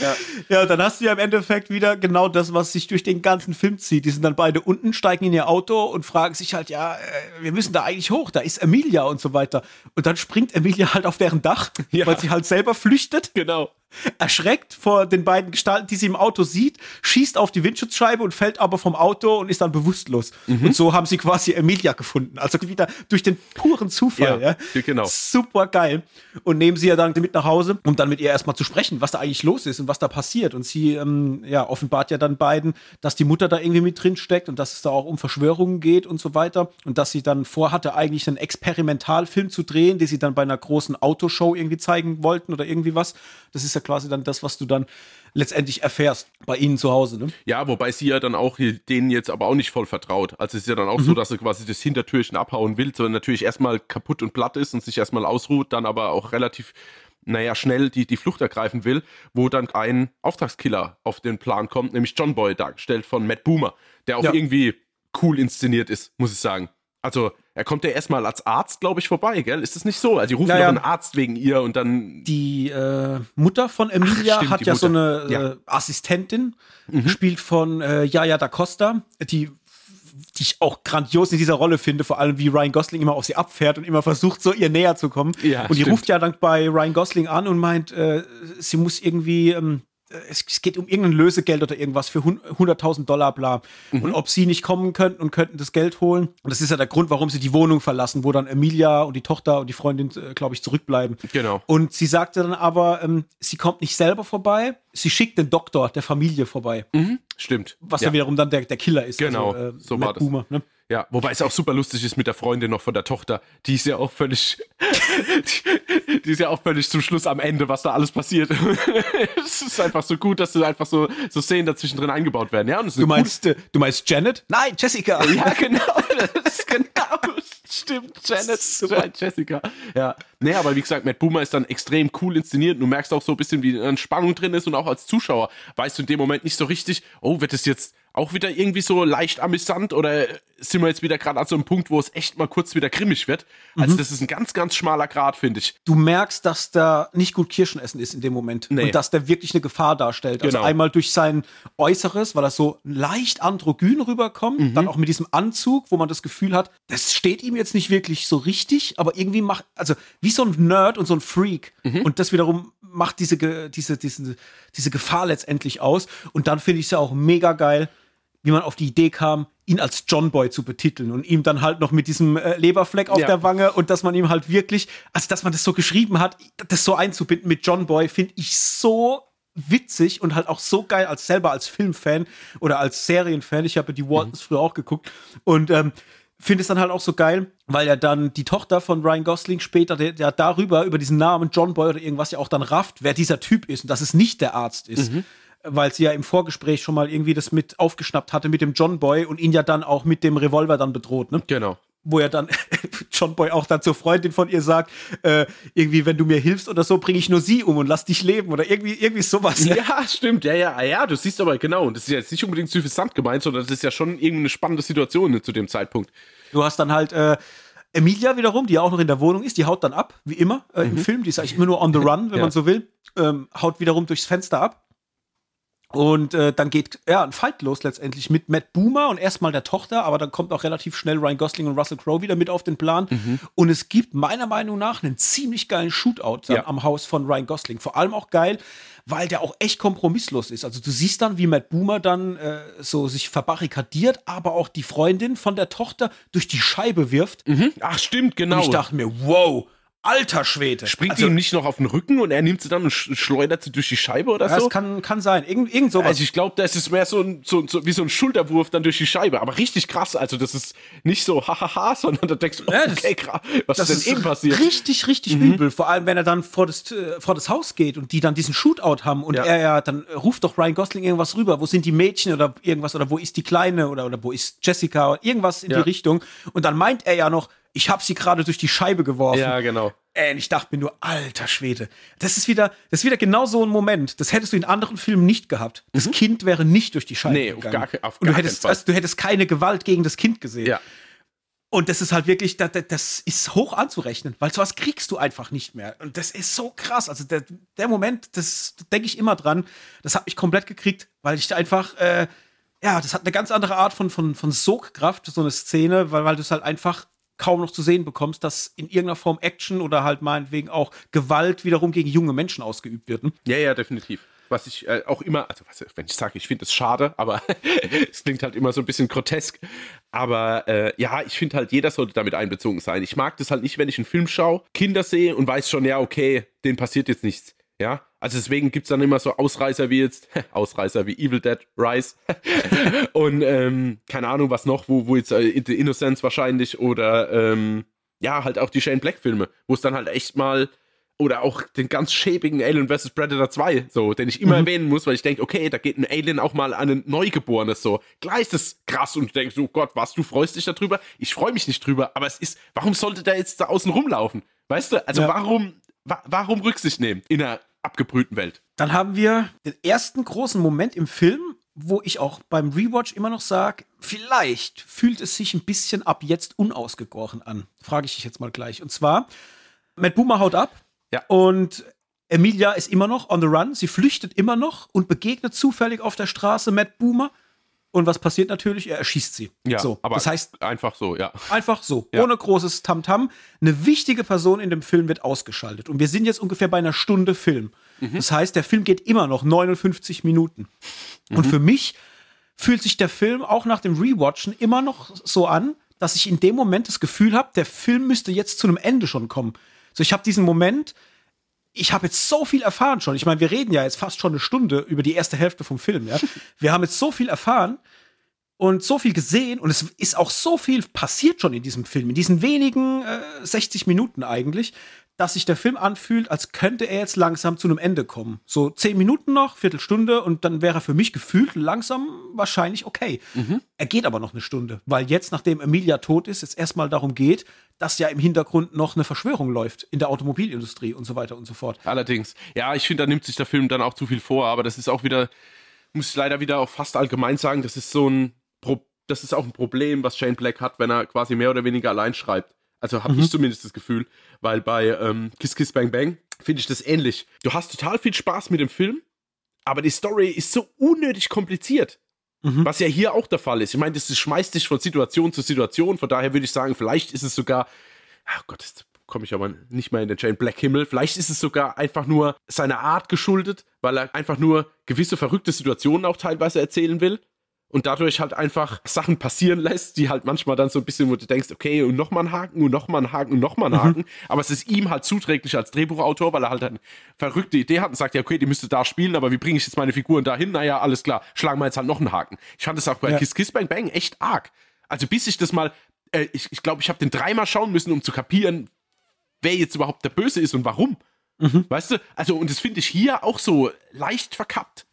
Ja. ja, dann hast du ja im Endeffekt wieder genau das, was sich durch den ganzen Film zieht. Die sind dann beide unten, steigen in ihr Auto und fragen sich halt, ja, äh, wir müssen da eigentlich hoch, da ist Emilia und so weiter. Und dann springt Emilia halt auf deren Dach, ja. weil sie halt selber flüchtet. Genau erschreckt vor den beiden Gestalten, die sie im Auto sieht, schießt auf die Windschutzscheibe und fällt aber vom Auto und ist dann bewusstlos. Mhm. Und so haben sie quasi Emilia gefunden. Also wieder durch den puren Zufall. Ja, ja. genau. Super geil. Und nehmen sie ja dann mit nach Hause, um dann mit ihr erstmal zu sprechen, was da eigentlich los ist und was da passiert. Und sie ähm, ja, offenbart ja dann beiden, dass die Mutter da irgendwie mit drin steckt und dass es da auch um Verschwörungen geht und so weiter. Und dass sie dann vorhatte, eigentlich einen Experimentalfilm zu drehen, den sie dann bei einer großen Autoshow irgendwie zeigen wollten oder irgendwie was. Das ist ja quasi dann das, was du dann letztendlich erfährst bei ihnen zu Hause. Ne? Ja, wobei sie ja dann auch denen jetzt aber auch nicht voll vertraut. Also es ist ja dann auch mhm. so, dass sie quasi das Hintertürchen abhauen will, sondern natürlich erstmal kaputt und platt ist und sich erstmal ausruht, dann aber auch relativ naja, schnell die, die Flucht ergreifen will, wo dann ein Auftragskiller auf den Plan kommt, nämlich John Boy, dargestellt von Matt Boomer, der auch ja. irgendwie cool inszeniert ist, muss ich sagen. Also er kommt ja erstmal als Arzt, glaube ich, vorbei, gell? Ist das nicht so? Also die rufen ja, ja. einen Arzt wegen ihr und dann. Die äh, Mutter von Emilia Ach, stimmt, hat ja Mutter. so eine ja. Äh, Assistentin, mhm. gespielt von äh, Yaya da Costa, die die ich auch grandios in dieser Rolle finde, vor allem wie Ryan Gosling immer auf sie abfährt und immer versucht, so ihr näher zu kommen. Ja, und die stimmt. ruft ja dann bei Ryan Gosling an und meint, äh, sie muss irgendwie ähm, es, geht um irgendein Lösegeld oder irgendwas für 100.000 Dollar, bla. Mhm. Und ob sie nicht kommen könnten und könnten das Geld holen. Und das ist ja der Grund, warum sie die Wohnung verlassen, wo dann Emilia und die Tochter und die Freundin, äh, glaube ich, zurückbleiben. Genau. Und sie sagte dann aber, ähm, sie kommt nicht selber vorbei, sie schickt den Doktor der Familie vorbei. Mhm. Stimmt. Was ja. wiederum dann der, der Killer ist. Genau, also, äh, so war das. Boomer, ne? Ja, wobei es auch super lustig ist mit der Freundin noch von der Tochter. Die ist ja auch völlig, die, die, ist ja auch völlig zum Schluss am Ende, was da alles passiert. es ist einfach so gut, dass du einfach so, so Szenen dazwischen drin eingebaut werden. Ja, du meinst, äh, du meinst Janet? Nein, Jessica. Ja, genau. Das ist genau. Stimmt, Janet, Super. Jessica. Ja. Nee, aber wie gesagt, Matt Boomer ist dann extrem cool inszeniert. Du merkst auch so ein bisschen, wie eine Spannung drin ist und auch als Zuschauer weißt du in dem Moment nicht so richtig, oh, wird es jetzt auch wieder irgendwie so leicht amüsant oder sind wir jetzt wieder gerade an so einem Punkt, wo es echt mal kurz wieder grimmig wird? Also, mhm. das ist ein ganz, ganz schmaler Grad, finde ich. Du merkst, dass da nicht gut Kirschenessen ist in dem Moment. Nee. Und dass der wirklich eine Gefahr darstellt. Also genau. einmal durch sein Äußeres, weil er so leicht androgyn rüberkommt, mhm. dann auch mit diesem Anzug, wo man das Gefühl hat, das steht ihm jetzt nicht wirklich so richtig, aber irgendwie macht, also wie so ein Nerd und so ein Freak. Mhm. Und das wiederum macht diese, diese, diese, diese Gefahr letztendlich aus. Und dann finde ich es ja auch mega geil, wie man auf die Idee kam, ihn als John Boy zu betiteln und ihm dann halt noch mit diesem äh, Leberfleck auf ja. der Wange und dass man ihm halt wirklich, also dass man das so geschrieben hat, das so einzubinden mit John Boy, finde ich so witzig und halt auch so geil als selber als Filmfan oder als Serienfan. Ich habe die Waltons mhm. früher auch geguckt und ähm, finde es dann halt auch so geil, weil ja dann die Tochter von Ryan Gosling später, der, der darüber, über diesen Namen John Boy oder irgendwas ja auch dann rafft, wer dieser Typ ist und dass es nicht der Arzt ist. Mhm. Weil sie ja im Vorgespräch schon mal irgendwie das mit aufgeschnappt hatte mit dem John Boy und ihn ja dann auch mit dem Revolver dann bedroht, ne? Genau wo er dann John Boy auch dann zur Freundin von ihr sagt, äh, irgendwie, wenn du mir hilfst oder so, bringe ich nur sie um und lass dich leben oder irgendwie, irgendwie sowas. Ja, stimmt, ja, ja, ja, du siehst aber genau, und das ist jetzt nicht unbedingt suffisant gemeint, sondern das ist ja schon irgendeine spannende Situation zu dem Zeitpunkt. Du hast dann halt äh, Emilia wiederum, die ja auch noch in der Wohnung ist, die haut dann ab, wie immer äh, mhm. im Film, die ist eigentlich immer nur on the run, wenn ja. man so will, ähm, haut wiederum durchs Fenster ab. Und äh, dann geht ja ein Fight los letztendlich mit Matt Boomer und erstmal der Tochter, aber dann kommt auch relativ schnell Ryan Gosling und Russell Crowe wieder mit auf den Plan. Mhm. Und es gibt meiner Meinung nach einen ziemlich geilen Shootout ja. am Haus von Ryan Gosling. Vor allem auch geil, weil der auch echt kompromisslos ist. Also du siehst dann, wie Matt Boomer dann äh, so sich verbarrikadiert, aber auch die Freundin von der Tochter durch die Scheibe wirft. Mhm. Ach stimmt, genau. Und ich dachte mir, wow Alter Schwede. Springt also, ihm nicht noch auf den Rücken und er nimmt sie dann und schleudert sie durch die Scheibe oder ja, so? Das kann, kann sein. Irgend, irgend sowas. Also ich glaube, das ist mehr so, ein, so, so, wie so ein Schulterwurf dann durch die Scheibe. Aber richtig krass. Also das ist nicht so hahaha, sondern da denkst du, okay, krass, was ist denn eben passiert? Richtig, richtig mhm. übel. Vor allem, wenn er dann vor das, äh, vor das Haus geht und die dann diesen Shootout haben und ja. er ja, dann ruft doch Ryan Gosling irgendwas rüber. Wo sind die Mädchen oder irgendwas oder wo ist die Kleine oder, oder wo ist Jessica oder irgendwas in die Richtung. Und dann meint er ja noch, ich habe sie gerade durch die Scheibe geworfen. Ja, genau. Ey, und ich dachte mir nur, alter Schwede. Das ist wieder, das ist wieder genau so ein Moment. Das hättest du in anderen Filmen nicht gehabt. Das mhm. Kind wäre nicht durch die Scheibe nee, gegangen. Auf gar, auf und du hättest, also, du hättest keine Gewalt gegen das Kind gesehen. Ja. Und das ist halt wirklich, das, das ist hoch anzurechnen, weil sowas kriegst du einfach nicht mehr. Und das ist so krass. Also der, der Moment, das denke ich immer dran, das hat mich komplett gekriegt, weil ich einfach, äh, ja, das hat eine ganz andere Art von, von, von Sogkraft, so eine Szene, weil, weil du es halt einfach kaum noch zu sehen bekommst, dass in irgendeiner Form Action oder halt meinetwegen auch Gewalt wiederum gegen junge Menschen ausgeübt wird. Ne? Ja, ja, definitiv. Was ich äh, auch immer, also was, wenn ich sage, ich finde es schade, aber es klingt halt immer so ein bisschen grotesk. Aber äh, ja, ich finde halt, jeder sollte damit einbezogen sein. Ich mag das halt nicht, wenn ich einen Film schaue, Kinder sehe und weiß schon, ja, okay, denen passiert jetzt nichts. Ja, also deswegen gibt es dann immer so Ausreißer wie jetzt, Ausreißer wie Evil Dead Rise und ähm, keine Ahnung was noch, wo, wo jetzt äh, The Innocence wahrscheinlich oder ähm, ja, halt auch die Shane Black Filme, wo es dann halt echt mal oder auch den ganz schäbigen Alien vs. Predator 2, so, den ich immer mhm. erwähnen muss, weil ich denke, okay, da geht ein Alien auch mal an ein Neugeborenes, so. Gleich ist das krass und du denkst, oh Gott, was, du freust dich darüber? Ich freue mich nicht drüber, aber es ist, warum sollte der jetzt da außen rumlaufen? Weißt du, also ja. warum, wa warum Rücksicht nehmen in einer abgebrühten Welt. Dann haben wir den ersten großen Moment im Film, wo ich auch beim Rewatch immer noch sage, vielleicht fühlt es sich ein bisschen ab jetzt unausgegoren an. Frage ich dich jetzt mal gleich. Und zwar, Matt Boomer haut ab ja. und Emilia ist immer noch on the run. Sie flüchtet immer noch und begegnet zufällig auf der Straße Matt Boomer und was passiert natürlich? Er erschießt sie. Ja, so, aber das heißt einfach so, ja. Einfach so, ja. ohne großes Tamtam. -Tam. Eine wichtige Person in dem Film wird ausgeschaltet. Und wir sind jetzt ungefähr bei einer Stunde Film. Mhm. Das heißt, der Film geht immer noch 59 Minuten. Mhm. Und für mich fühlt sich der Film auch nach dem Rewatchen immer noch so an, dass ich in dem Moment das Gefühl habe, der Film müsste jetzt zu einem Ende schon kommen. So, ich habe diesen Moment, ich habe jetzt so viel erfahren schon. Ich meine, wir reden ja jetzt fast schon eine Stunde über die erste Hälfte vom Film. Ja? Wir haben jetzt so viel erfahren und so viel gesehen und es ist auch so viel passiert schon in diesem Film, in diesen wenigen äh, 60 Minuten eigentlich, dass sich der Film anfühlt, als könnte er jetzt langsam zu einem Ende kommen. So zehn Minuten noch, Viertelstunde und dann wäre er für mich gefühlt langsam wahrscheinlich okay. Mhm. Er geht aber noch eine Stunde, weil jetzt, nachdem Emilia tot ist, es erstmal darum geht, dass ja im Hintergrund noch eine Verschwörung läuft in der Automobilindustrie und so weiter und so fort. Allerdings, ja, ich finde, da nimmt sich der Film dann auch zu viel vor, aber das ist auch wieder, muss ich leider wieder auch fast allgemein sagen, das ist so ein, Pro das ist auch ein Problem, was Shane Black hat, wenn er quasi mehr oder weniger allein schreibt also habe mhm. ich zumindest das Gefühl, weil bei ähm, Kiss Kiss Bang Bang finde ich das ähnlich. Du hast total viel Spaß mit dem Film, aber die Story ist so unnötig kompliziert. Mhm. Was ja hier auch der Fall ist. Ich meine, das schmeißt dich von Situation zu Situation. Von daher würde ich sagen, vielleicht ist es sogar, oh Gott, jetzt komme ich aber nicht mehr in den Jane Black Himmel. Vielleicht ist es sogar einfach nur seiner Art geschuldet, weil er einfach nur gewisse verrückte Situationen auch teilweise erzählen will und dadurch halt einfach Sachen passieren lässt, die halt manchmal dann so ein bisschen, wo du denkst, okay, und nochmal ein Haken und nochmal ein Haken und nochmal ein mhm. Haken. Mhm. Aber es ist ihm halt zuträglich als Drehbuchautor, weil er halt eine verrückte Idee hat und sagt, ja, okay, die müsste da spielen, aber wie bringe ich jetzt meine Figuren dahin? Naja, alles klar, schlagen wir jetzt halt noch einen Haken. Ich fand es auch bei ja. Kiss Kiss Bang Bang echt arg. Also bis ich das mal äh, ich, ich glaube, ich habe den dreimal schauen müssen, um zu kapieren, wer jetzt überhaupt der Böse ist und warum. Mhm. Weißt du? Also, und das finde ich hier auch so leicht verkappt.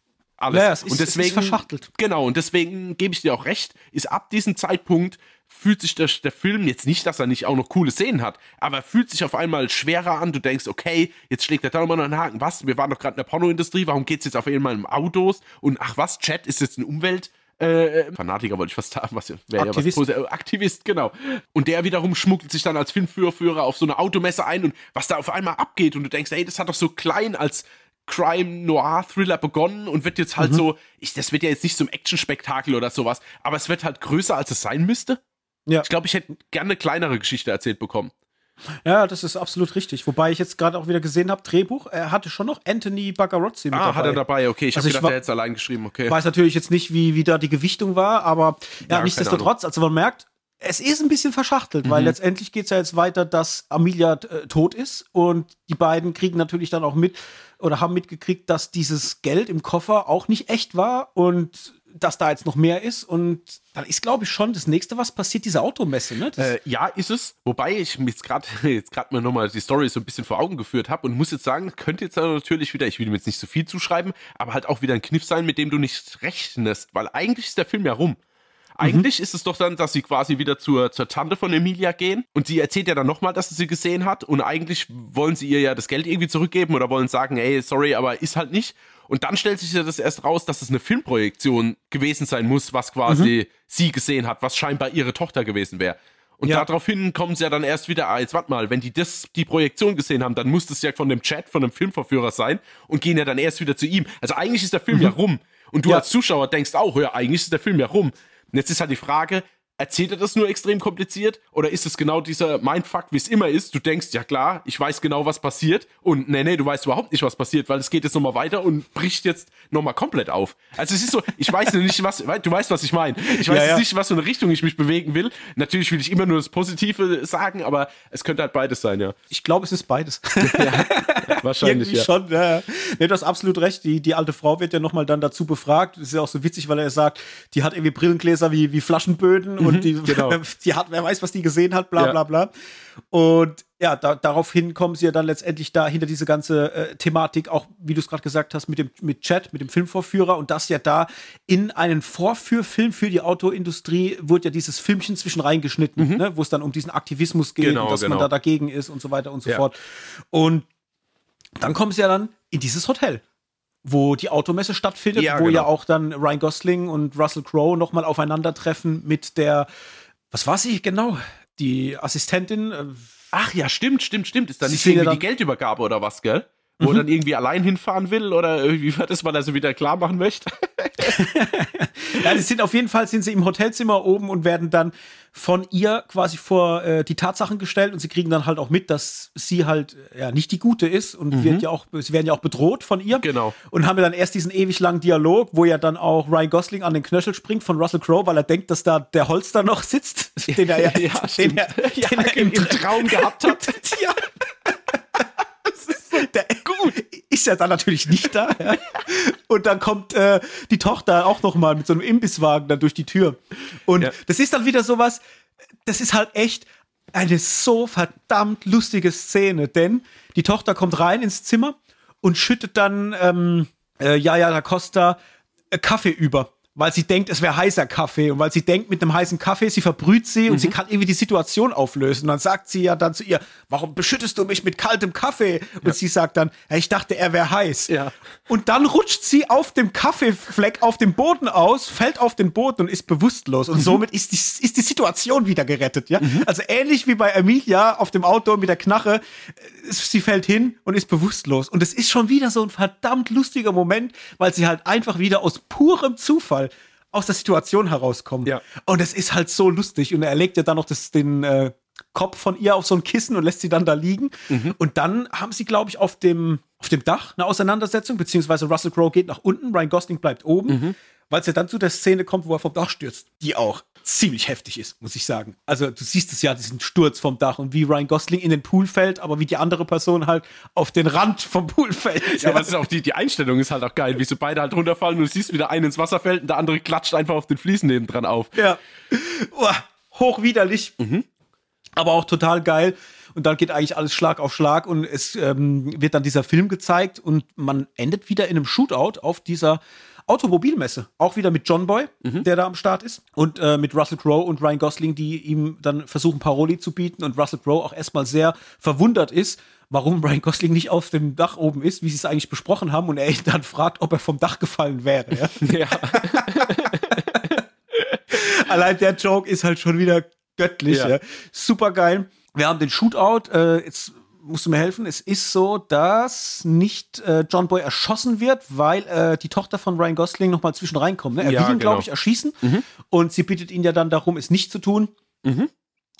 Alles. Ja, es ist, und deswegen, es ist verschachtelt. Genau, und deswegen gebe ich dir auch recht, ist ab diesem Zeitpunkt fühlt sich der, der Film jetzt nicht, dass er nicht auch noch coole Szenen hat, aber er fühlt sich auf einmal schwerer an. Du denkst, okay, jetzt schlägt er da nochmal einen Haken. Was? Wir waren doch gerade in der Pornoindustrie, warum geht es jetzt auf einmal um Autos? Und ach was, Chat ist jetzt eine Umwelt. Äh, Fanatiker wollte ich fast sagen, was wäre ja was äh, Aktivist, genau. Und der wiederum schmuggelt sich dann als Filmführer auf so eine Automesse ein und was da auf einmal abgeht und du denkst, ey, das hat doch so klein als Crime Noir Thriller begonnen und wird jetzt halt mhm. so, ich, das wird ja jetzt nicht so ein Action Spektakel oder sowas, aber es wird halt größer als es sein müsste. Ja. Ich glaube, ich hätte gerne eine kleinere Geschichte erzählt bekommen. Ja, das ist absolut richtig. Wobei ich jetzt gerade auch wieder gesehen habe, Drehbuch, er hatte schon noch Anthony Bagarozzi mit ah, dabei. hat er dabei, okay. Ich also habe gedacht, er hätte es allein geschrieben, okay. Weiß natürlich jetzt nicht, wie, wie da die Gewichtung war, aber ja, ja nichtsdestotrotz, also man merkt, es ist ein bisschen verschachtelt, mhm. weil letztendlich geht es ja jetzt weiter, dass Amelia äh, tot ist und die beiden kriegen natürlich dann auch mit oder haben mitgekriegt, dass dieses Geld im Koffer auch nicht echt war und dass da jetzt noch mehr ist. Und dann ist, glaube ich, schon das nächste, was passiert, diese Automesse, ne? Äh, ja, ist es. Wobei ich mir jetzt gerade jetzt mir nochmal die Story so ein bisschen vor Augen geführt habe und muss jetzt sagen, könnte jetzt natürlich wieder, ich will ihm jetzt nicht so viel zuschreiben, aber halt auch wieder ein Kniff sein, mit dem du nicht rechnest, weil eigentlich ist der Film ja rum. Eigentlich mhm. ist es doch dann, dass sie quasi wieder zur, zur Tante von Emilia gehen und sie erzählt ja dann nochmal, dass sie sie gesehen hat und eigentlich wollen sie ihr ja das Geld irgendwie zurückgeben oder wollen sagen, ey, sorry, aber ist halt nicht. Und dann stellt sich ja das erst raus, dass es eine Filmprojektion gewesen sein muss, was quasi mhm. sie gesehen hat, was scheinbar ihre Tochter gewesen wäre. Und ja. daraufhin kommen sie ja dann erst wieder, ah, jetzt warte mal, wenn die das, die Projektion gesehen haben, dann muss das ja von dem Chat, von dem Filmverführer sein und gehen ja dann erst wieder zu ihm. Also eigentlich ist der Film mhm. ja rum. Und du ja. als Zuschauer denkst auch, ja, eigentlich ist der Film ja rum. Jetzt ist halt die Frage, erzählt er das nur extrem kompliziert oder ist es genau dieser Mindfuck, wie es immer ist? Du denkst, ja klar, ich weiß genau, was passiert und nee, nee, du weißt überhaupt nicht, was passiert, weil es geht jetzt nochmal weiter und bricht jetzt nochmal komplett auf. Also es ist so, ich weiß nicht, was, du weißt, was ich meine. Ich weiß ja, ja. nicht, was für eine Richtung ich mich bewegen will. Natürlich will ich immer nur das Positive sagen, aber es könnte halt beides sein, ja. Ich glaube, es ist beides. ja, wahrscheinlich, ja. schon, ja. Nee, du hast absolut recht. Die, die alte Frau wird ja nochmal dann dazu befragt. Das ist ja auch so witzig, weil er sagt, die hat irgendwie Brillengläser wie, wie Flaschenböden und mhm, die, genau. die hat, wer weiß, was die gesehen hat, bla bla bla. Und ja, da, daraufhin kommen sie ja dann letztendlich da hinter diese ganze äh, Thematik, auch wie du es gerade gesagt hast, mit dem mit Chat, mit dem Filmvorführer und das ja da in einen Vorführfilm für die Autoindustrie wurde ja dieses Filmchen zwischen reingeschnitten, mhm. ne, wo es dann um diesen Aktivismus geht genau, und dass genau. man da dagegen ist und so weiter und so ja. fort. Und dann kommen sie ja dann in dieses Hotel wo die Automesse stattfindet, ja, wo genau. ja auch dann Ryan Gosling und Russell Crowe nochmal aufeinandertreffen mit der was war sie genau? Die Assistentin. Äh, Ach ja, stimmt, stimmt, stimmt. Ist da nicht irgendwie die Geldübergabe oder was, gell? Wo mhm. er dann irgendwie allein hinfahren will oder wie war das, weil er so wieder klar machen möchte? ja, die sind auf jeden Fall sind sie im Hotelzimmer oben und werden dann von ihr quasi vor äh, die Tatsachen gestellt und sie kriegen dann halt auch mit, dass sie halt äh, ja nicht die Gute ist und mhm. wird ja auch, sie werden ja auch bedroht von ihr. Genau. Und haben ja dann erst diesen ewig langen Dialog, wo ja dann auch Ryan Gosling an den Knöchel springt von Russell Crowe, weil er denkt, dass da der Holster noch sitzt, den er ja, ja den er, ja, den er im, im Traum gehabt hat. ja. Der, gut, ist ja dann natürlich nicht da. Ja. Und dann kommt äh, die Tochter auch noch mal mit so einem Imbisswagen dann durch die Tür. Und ja. das ist dann wieder sowas, das ist halt echt eine so verdammt lustige Szene, denn die Tochter kommt rein ins Zimmer und schüttet dann ähm, äh, Jaja da Costa äh, Kaffee über weil sie denkt, es wäre heißer Kaffee und weil sie denkt, mit einem heißen Kaffee, sie verbrüht sie mhm. und sie mhm. kann irgendwie die Situation auflösen. Und dann sagt sie ja dann zu ihr, warum beschüttest du mich mit kaltem Kaffee? Und ja. sie sagt dann, ja, ich dachte, er wäre heiß. Ja. Und dann rutscht sie auf dem Kaffeefleck auf dem Boden aus, fällt auf den Boden und ist bewusstlos. Und mhm. somit ist die, ist die Situation wieder gerettet. Ja? Mhm. Also ähnlich wie bei Emilia auf dem Auto mit der Knarre, äh, sie fällt hin und ist bewusstlos. Und es ist schon wieder so ein verdammt lustiger Moment, weil sie halt einfach wieder aus purem Zufall aus der Situation herauskommen. Ja. Und es ist halt so lustig. Und er legt ja dann noch das, den äh, Kopf von ihr auf so ein Kissen und lässt sie dann da liegen. Mhm. Und dann haben sie, glaube ich, auf dem, auf dem Dach eine Auseinandersetzung, beziehungsweise Russell Crowe geht nach unten, Ryan Gosling bleibt oben, mhm. weil es ja dann zu der Szene kommt, wo er vom Dach stürzt. Die auch ziemlich heftig ist, muss ich sagen. Also du siehst es ja, diesen Sturz vom Dach und wie Ryan Gosling in den Pool fällt, aber wie die andere Person halt auf den Rand vom Pool fällt. Ja, aber es ist auch die, die Einstellung ist halt auch geil, wie so beide halt runterfallen und du siehst, wie der eine ins Wasser fällt und der andere klatscht einfach auf den Fliesen neben dran auf. Ja. Oh, hochwiderlich, mhm. aber auch total geil. Und dann geht eigentlich alles Schlag auf Schlag und es ähm, wird dann dieser Film gezeigt und man endet wieder in einem Shootout auf dieser Automobilmesse. Auch wieder mit John Boy, mhm. der da am Start ist. Und äh, mit Russell Crowe und Ryan Gosling, die ihm dann versuchen, Paroli zu bieten. Und Russell Crowe auch erstmal sehr verwundert ist, warum Ryan Gosling nicht auf dem Dach oben ist, wie sie es eigentlich besprochen haben. Und er ihn dann fragt, ob er vom Dach gefallen wäre. Ja. ja. Allein der Joke ist halt schon wieder göttlich. Ja. Ja. Super geil. Wir haben den Shootout. Äh, jetzt musst du mir helfen. Es ist so, dass nicht äh, John Boy erschossen wird, weil äh, die Tochter von Ryan Gosling noch mal zwischen reinkommt. Ne? Er ja, will ihn, genau. glaube ich, erschießen. Mhm. Und sie bittet ihn ja dann darum, es nicht zu tun. Mhm.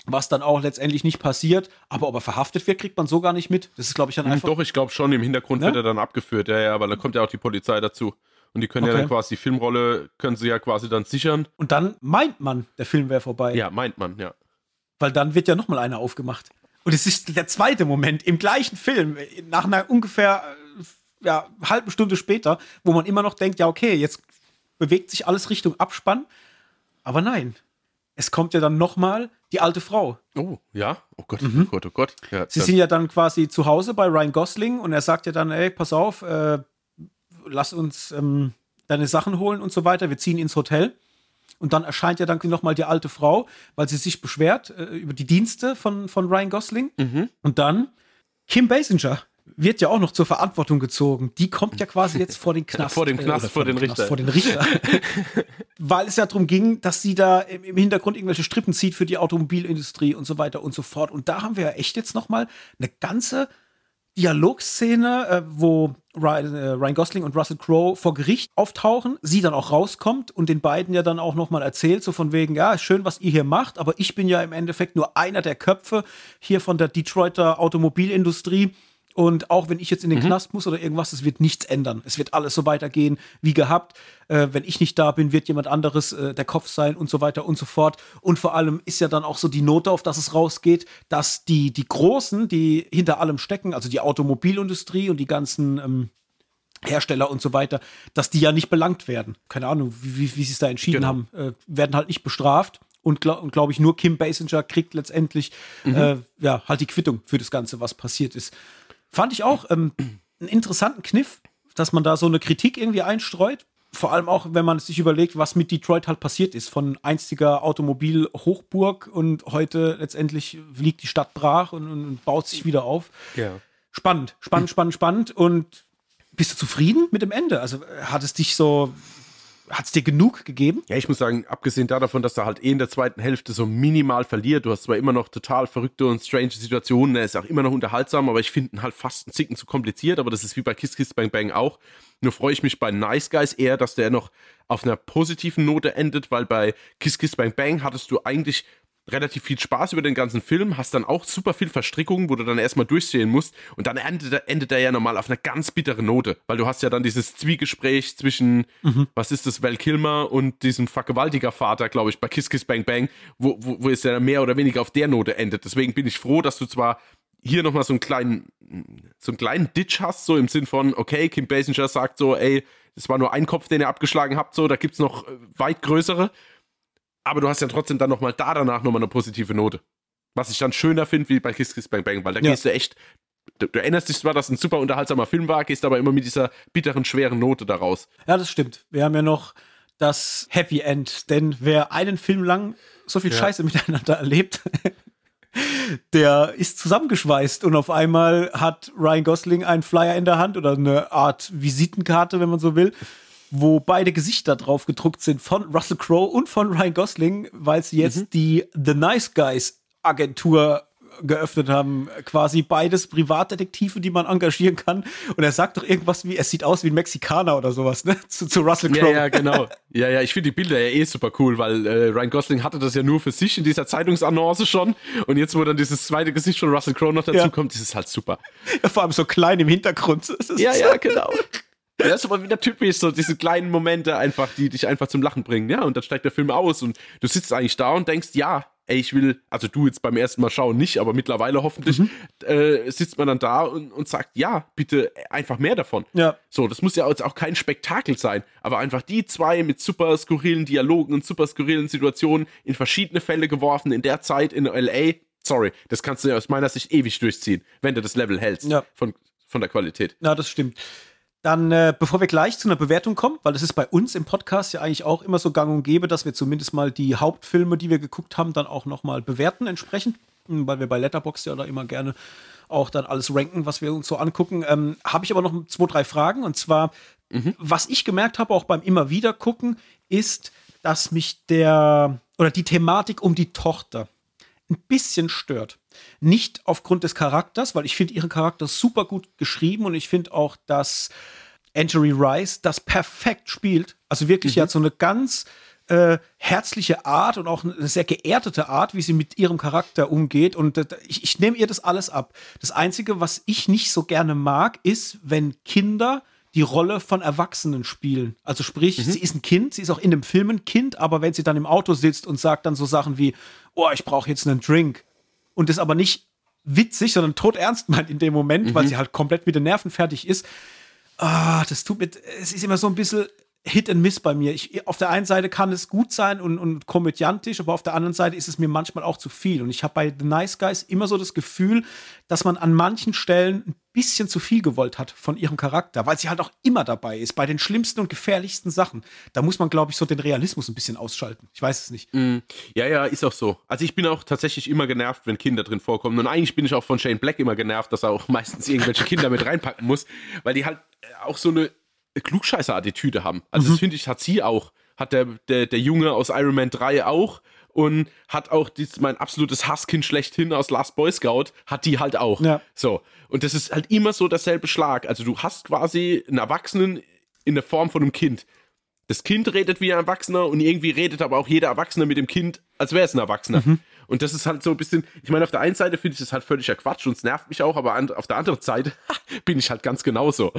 Was dann auch letztendlich nicht passiert. Aber ob er verhaftet wird, kriegt man so gar nicht mit. Das ist, glaube ich, dann hm, einfach. Doch, ich glaube schon. Im Hintergrund ne? wird er dann abgeführt. Ja, ja, aber da kommt ja auch die Polizei dazu. Und die können okay. ja dann quasi die Filmrolle, können sie ja quasi dann sichern. Und dann meint man, der Film wäre vorbei. Ja, meint man, ja. Weil dann wird ja nochmal einer aufgemacht. Und es ist der zweite Moment im gleichen Film, nach einer ungefähr äh, ja, halben Stunde später, wo man immer noch denkt, ja, okay, jetzt bewegt sich alles Richtung Abspann. Aber nein, es kommt ja dann nochmal die alte Frau. Oh, ja. Oh Gott, mhm. oh Gott, oh Gott. Ja, Sie sind ja dann quasi zu Hause bei Ryan Gosling und er sagt ja dann, ey, pass auf, äh, lass uns ähm, deine Sachen holen und so weiter. Wir ziehen ins Hotel. Und dann erscheint ja dann nochmal die alte Frau, weil sie sich beschwert äh, über die Dienste von, von Ryan Gosling. Mhm. Und dann Kim Basinger wird ja auch noch zur Verantwortung gezogen. Die kommt ja quasi jetzt vor den Knast. vor dem Knast, äh, vor, vor, den, Richter. vor den Richter. weil es ja darum ging, dass sie da im, im, Hintergrund irgendwelche Strippen zieht für die Automobilindustrie und so weiter und so fort. Und da haben wir ja echt jetzt nochmal eine ganze Dialogszene, äh, wo Ryan, äh, Ryan, Gosling und Russell Crowe vor Gericht auftauchen, sie dann auch rauskommt und den beiden ja dann auch nochmal erzählt, so von wegen, ja, schön, was ihr hier macht, aber ich bin ja im Endeffekt nur einer der Köpfe hier von der Detroiter Automobilindustrie und auch wenn ich jetzt in den mhm. Knast muss oder irgendwas, es wird nichts ändern. Es wird alles so weitergehen wie gehabt. Äh, wenn ich nicht da bin, wird jemand anderes äh, der Kopf sein und so weiter und so fort. Und vor allem ist ja dann auch so die Note, auf das es rausgeht, dass die, die Großen, die hinter allem stecken, also die Automobilindustrie und die ganzen ähm, Hersteller und so weiter, dass die ja nicht belangt werden. Keine Ahnung, wie, wie, wie sie es da entschieden genau. haben, äh, werden halt nicht bestraft. Und glaube glaub ich, nur Kim Basinger kriegt letztendlich mhm. äh, ja, halt die Quittung für das Ganze, was passiert ist. Fand ich auch ähm, einen interessanten Kniff, dass man da so eine Kritik irgendwie einstreut. Vor allem auch, wenn man sich überlegt, was mit Detroit halt passiert ist. Von einstiger Automobilhochburg und heute letztendlich liegt die Stadt brach und, und baut sich wieder auf. Ja. Spannend, spannend, spannend, spannend. Und bist du zufrieden mit dem Ende? Also hat es dich so hat es dir genug gegeben? Ja, ich muss sagen, abgesehen davon, dass er halt eh in der zweiten Hälfte so minimal verliert, du hast zwar immer noch total verrückte und strange Situationen, er ist auch immer noch unterhaltsam, aber ich finde ihn halt fast ein Zicken zu kompliziert, aber das ist wie bei Kiss Kiss Bang Bang auch. Nur freue ich mich bei Nice Guys eher, dass der noch auf einer positiven Note endet, weil bei Kiss Kiss Bang Bang hattest du eigentlich relativ viel Spaß über den ganzen Film, hast dann auch super viel Verstrickungen, wo du dann erstmal durchsehen musst und dann endet, endet er ja normal auf einer ganz bitteren Note, weil du hast ja dann dieses Zwiegespräch zwischen, mhm. was ist das, Val Kilmer und diesem Vergewaltigervater, glaube ich, bei Kiss Kiss Bang Bang, wo, wo, wo es ja mehr oder weniger auf der Note endet. Deswegen bin ich froh, dass du zwar hier nochmal so einen kleinen, so einen kleinen Ditch hast, so im Sinn von, okay, Kim Basinger sagt so, ey, das war nur ein Kopf, den ihr abgeschlagen habt, so, da gibt's noch äh, weit größere aber du hast ja trotzdem dann nochmal da danach nochmal eine positive Note. Was ich dann schöner finde, wie bei Kiss Kiss Bang Bang, weil da ja. gehst du echt, du, du, erinnerst dich zwar, dass es ein super unterhaltsamer Film war, gehst aber immer mit dieser bitteren, schweren Note daraus. Ja, das stimmt. Wir haben ja noch das Happy End, denn wer einen Film lang so viel ja. Scheiße miteinander erlebt, der ist zusammengeschweißt und auf einmal hat Ryan Gosling einen Flyer in der Hand oder eine Art Visitenkarte, wenn man so will, wo beide Gesichter drauf gedruckt sind von Russell Crowe und von Ryan Gosling, weil sie jetzt mhm. die The Nice Guys Agentur geöffnet haben. Quasi beides Privatdetektive, die man engagieren kann. Und er sagt doch irgendwas wie, es sieht aus wie ein Mexikaner oder sowas, ne? Zu, zu Russell Crowe. Ja, ja, genau. Ja, ja, ich finde die Bilder ja eh super cool, weil äh, Ryan Gosling hatte das ja nur für sich in dieser Zeitungsannonce schon. Und jetzt, wo dann dieses zweite Gesicht von Russell Crowe noch dazu ja. kommt, ist es halt super. Ja, vor allem so klein im Hintergrund. Ja, ja, genau. Ja, ist aber wieder typisch, so diese kleinen Momente einfach, die dich einfach zum Lachen bringen, ja. Und dann steigt der Film aus und du sitzt eigentlich da und denkst, ja, ey, ich will, also du jetzt beim ersten Mal schauen nicht, aber mittlerweile hoffentlich, mhm. äh, sitzt man dann da und, und sagt, ja, bitte einfach mehr davon. Ja. So, das muss ja jetzt auch kein Spektakel sein, aber einfach die zwei mit super skurrilen Dialogen und super skurrilen Situationen in verschiedene Fälle geworfen, in der Zeit in LA. Sorry, das kannst du ja aus meiner Sicht ewig durchziehen, wenn du das Level hältst ja. von, von der Qualität. Ja, das stimmt. Dann, äh, bevor wir gleich zu einer Bewertung kommen, weil das ist bei uns im Podcast ja eigentlich auch immer so gang und gäbe, dass wir zumindest mal die Hauptfilme, die wir geguckt haben, dann auch nochmal bewerten entsprechend, hm, weil wir bei Letterboxd ja da immer gerne auch dann alles ranken, was wir uns so angucken. Ähm, habe ich aber noch zwei, drei Fragen. Und zwar, mhm. was ich gemerkt habe, auch beim immer wieder gucken, ist, dass mich der oder die Thematik um die Tochter ein bisschen stört. Nicht aufgrund des Charakters, weil ich finde ihren Charakter super gut geschrieben und ich finde auch, dass Angery Rice das perfekt spielt. Also wirklich, mhm. hat so eine ganz äh, herzliche Art und auch eine sehr geerdete Art, wie sie mit ihrem Charakter umgeht. Und äh, ich, ich nehme ihr das alles ab. Das Einzige, was ich nicht so gerne mag, ist, wenn Kinder die Rolle von Erwachsenen spielen. Also sprich, mhm. sie ist ein Kind, sie ist auch in dem Film ein Kind, aber wenn sie dann im Auto sitzt und sagt dann so Sachen wie, oh, ich brauche jetzt einen Drink und das aber nicht witzig, sondern tot ernst meint in dem Moment, mhm. weil sie halt komplett mit den Nerven fertig ist. Ah, das tut mir, es ist immer so ein bisschen Hit and Miss bei mir. Ich, auf der einen Seite kann es gut sein und, und komödiantisch, aber auf der anderen Seite ist es mir manchmal auch zu viel. Und ich habe bei The Nice Guys immer so das Gefühl, dass man an manchen Stellen ein bisschen zu viel gewollt hat von ihrem Charakter, weil sie halt auch immer dabei ist, bei den schlimmsten und gefährlichsten Sachen. Da muss man, glaube ich, so den Realismus ein bisschen ausschalten. Ich weiß es nicht. Mm, ja, ja, ist auch so. Also ich bin auch tatsächlich immer genervt, wenn Kinder drin vorkommen. Und eigentlich bin ich auch von Shane Black immer genervt, dass er auch meistens irgendwelche Kinder mit reinpacken muss, weil die halt auch so eine Klugscheißer-Attitüde haben. Also, mhm. das finde ich, hat sie auch. Hat der, der, der Junge aus Iron Man 3 auch. Und hat auch dies, mein absolutes Hasskind schlechthin aus Last Boy Scout, hat die halt auch. Ja. So. Und das ist halt immer so derselbe Schlag. Also, du hast quasi einen Erwachsenen in der Form von einem Kind. Das Kind redet wie ein Erwachsener und irgendwie redet aber auch jeder Erwachsene mit dem Kind, als wäre es ein Erwachsener. Mhm. Und das ist halt so ein bisschen, ich meine, auf der einen Seite finde ich das halt völliger Quatsch und es nervt mich auch, aber an, auf der anderen Seite bin ich halt ganz genauso.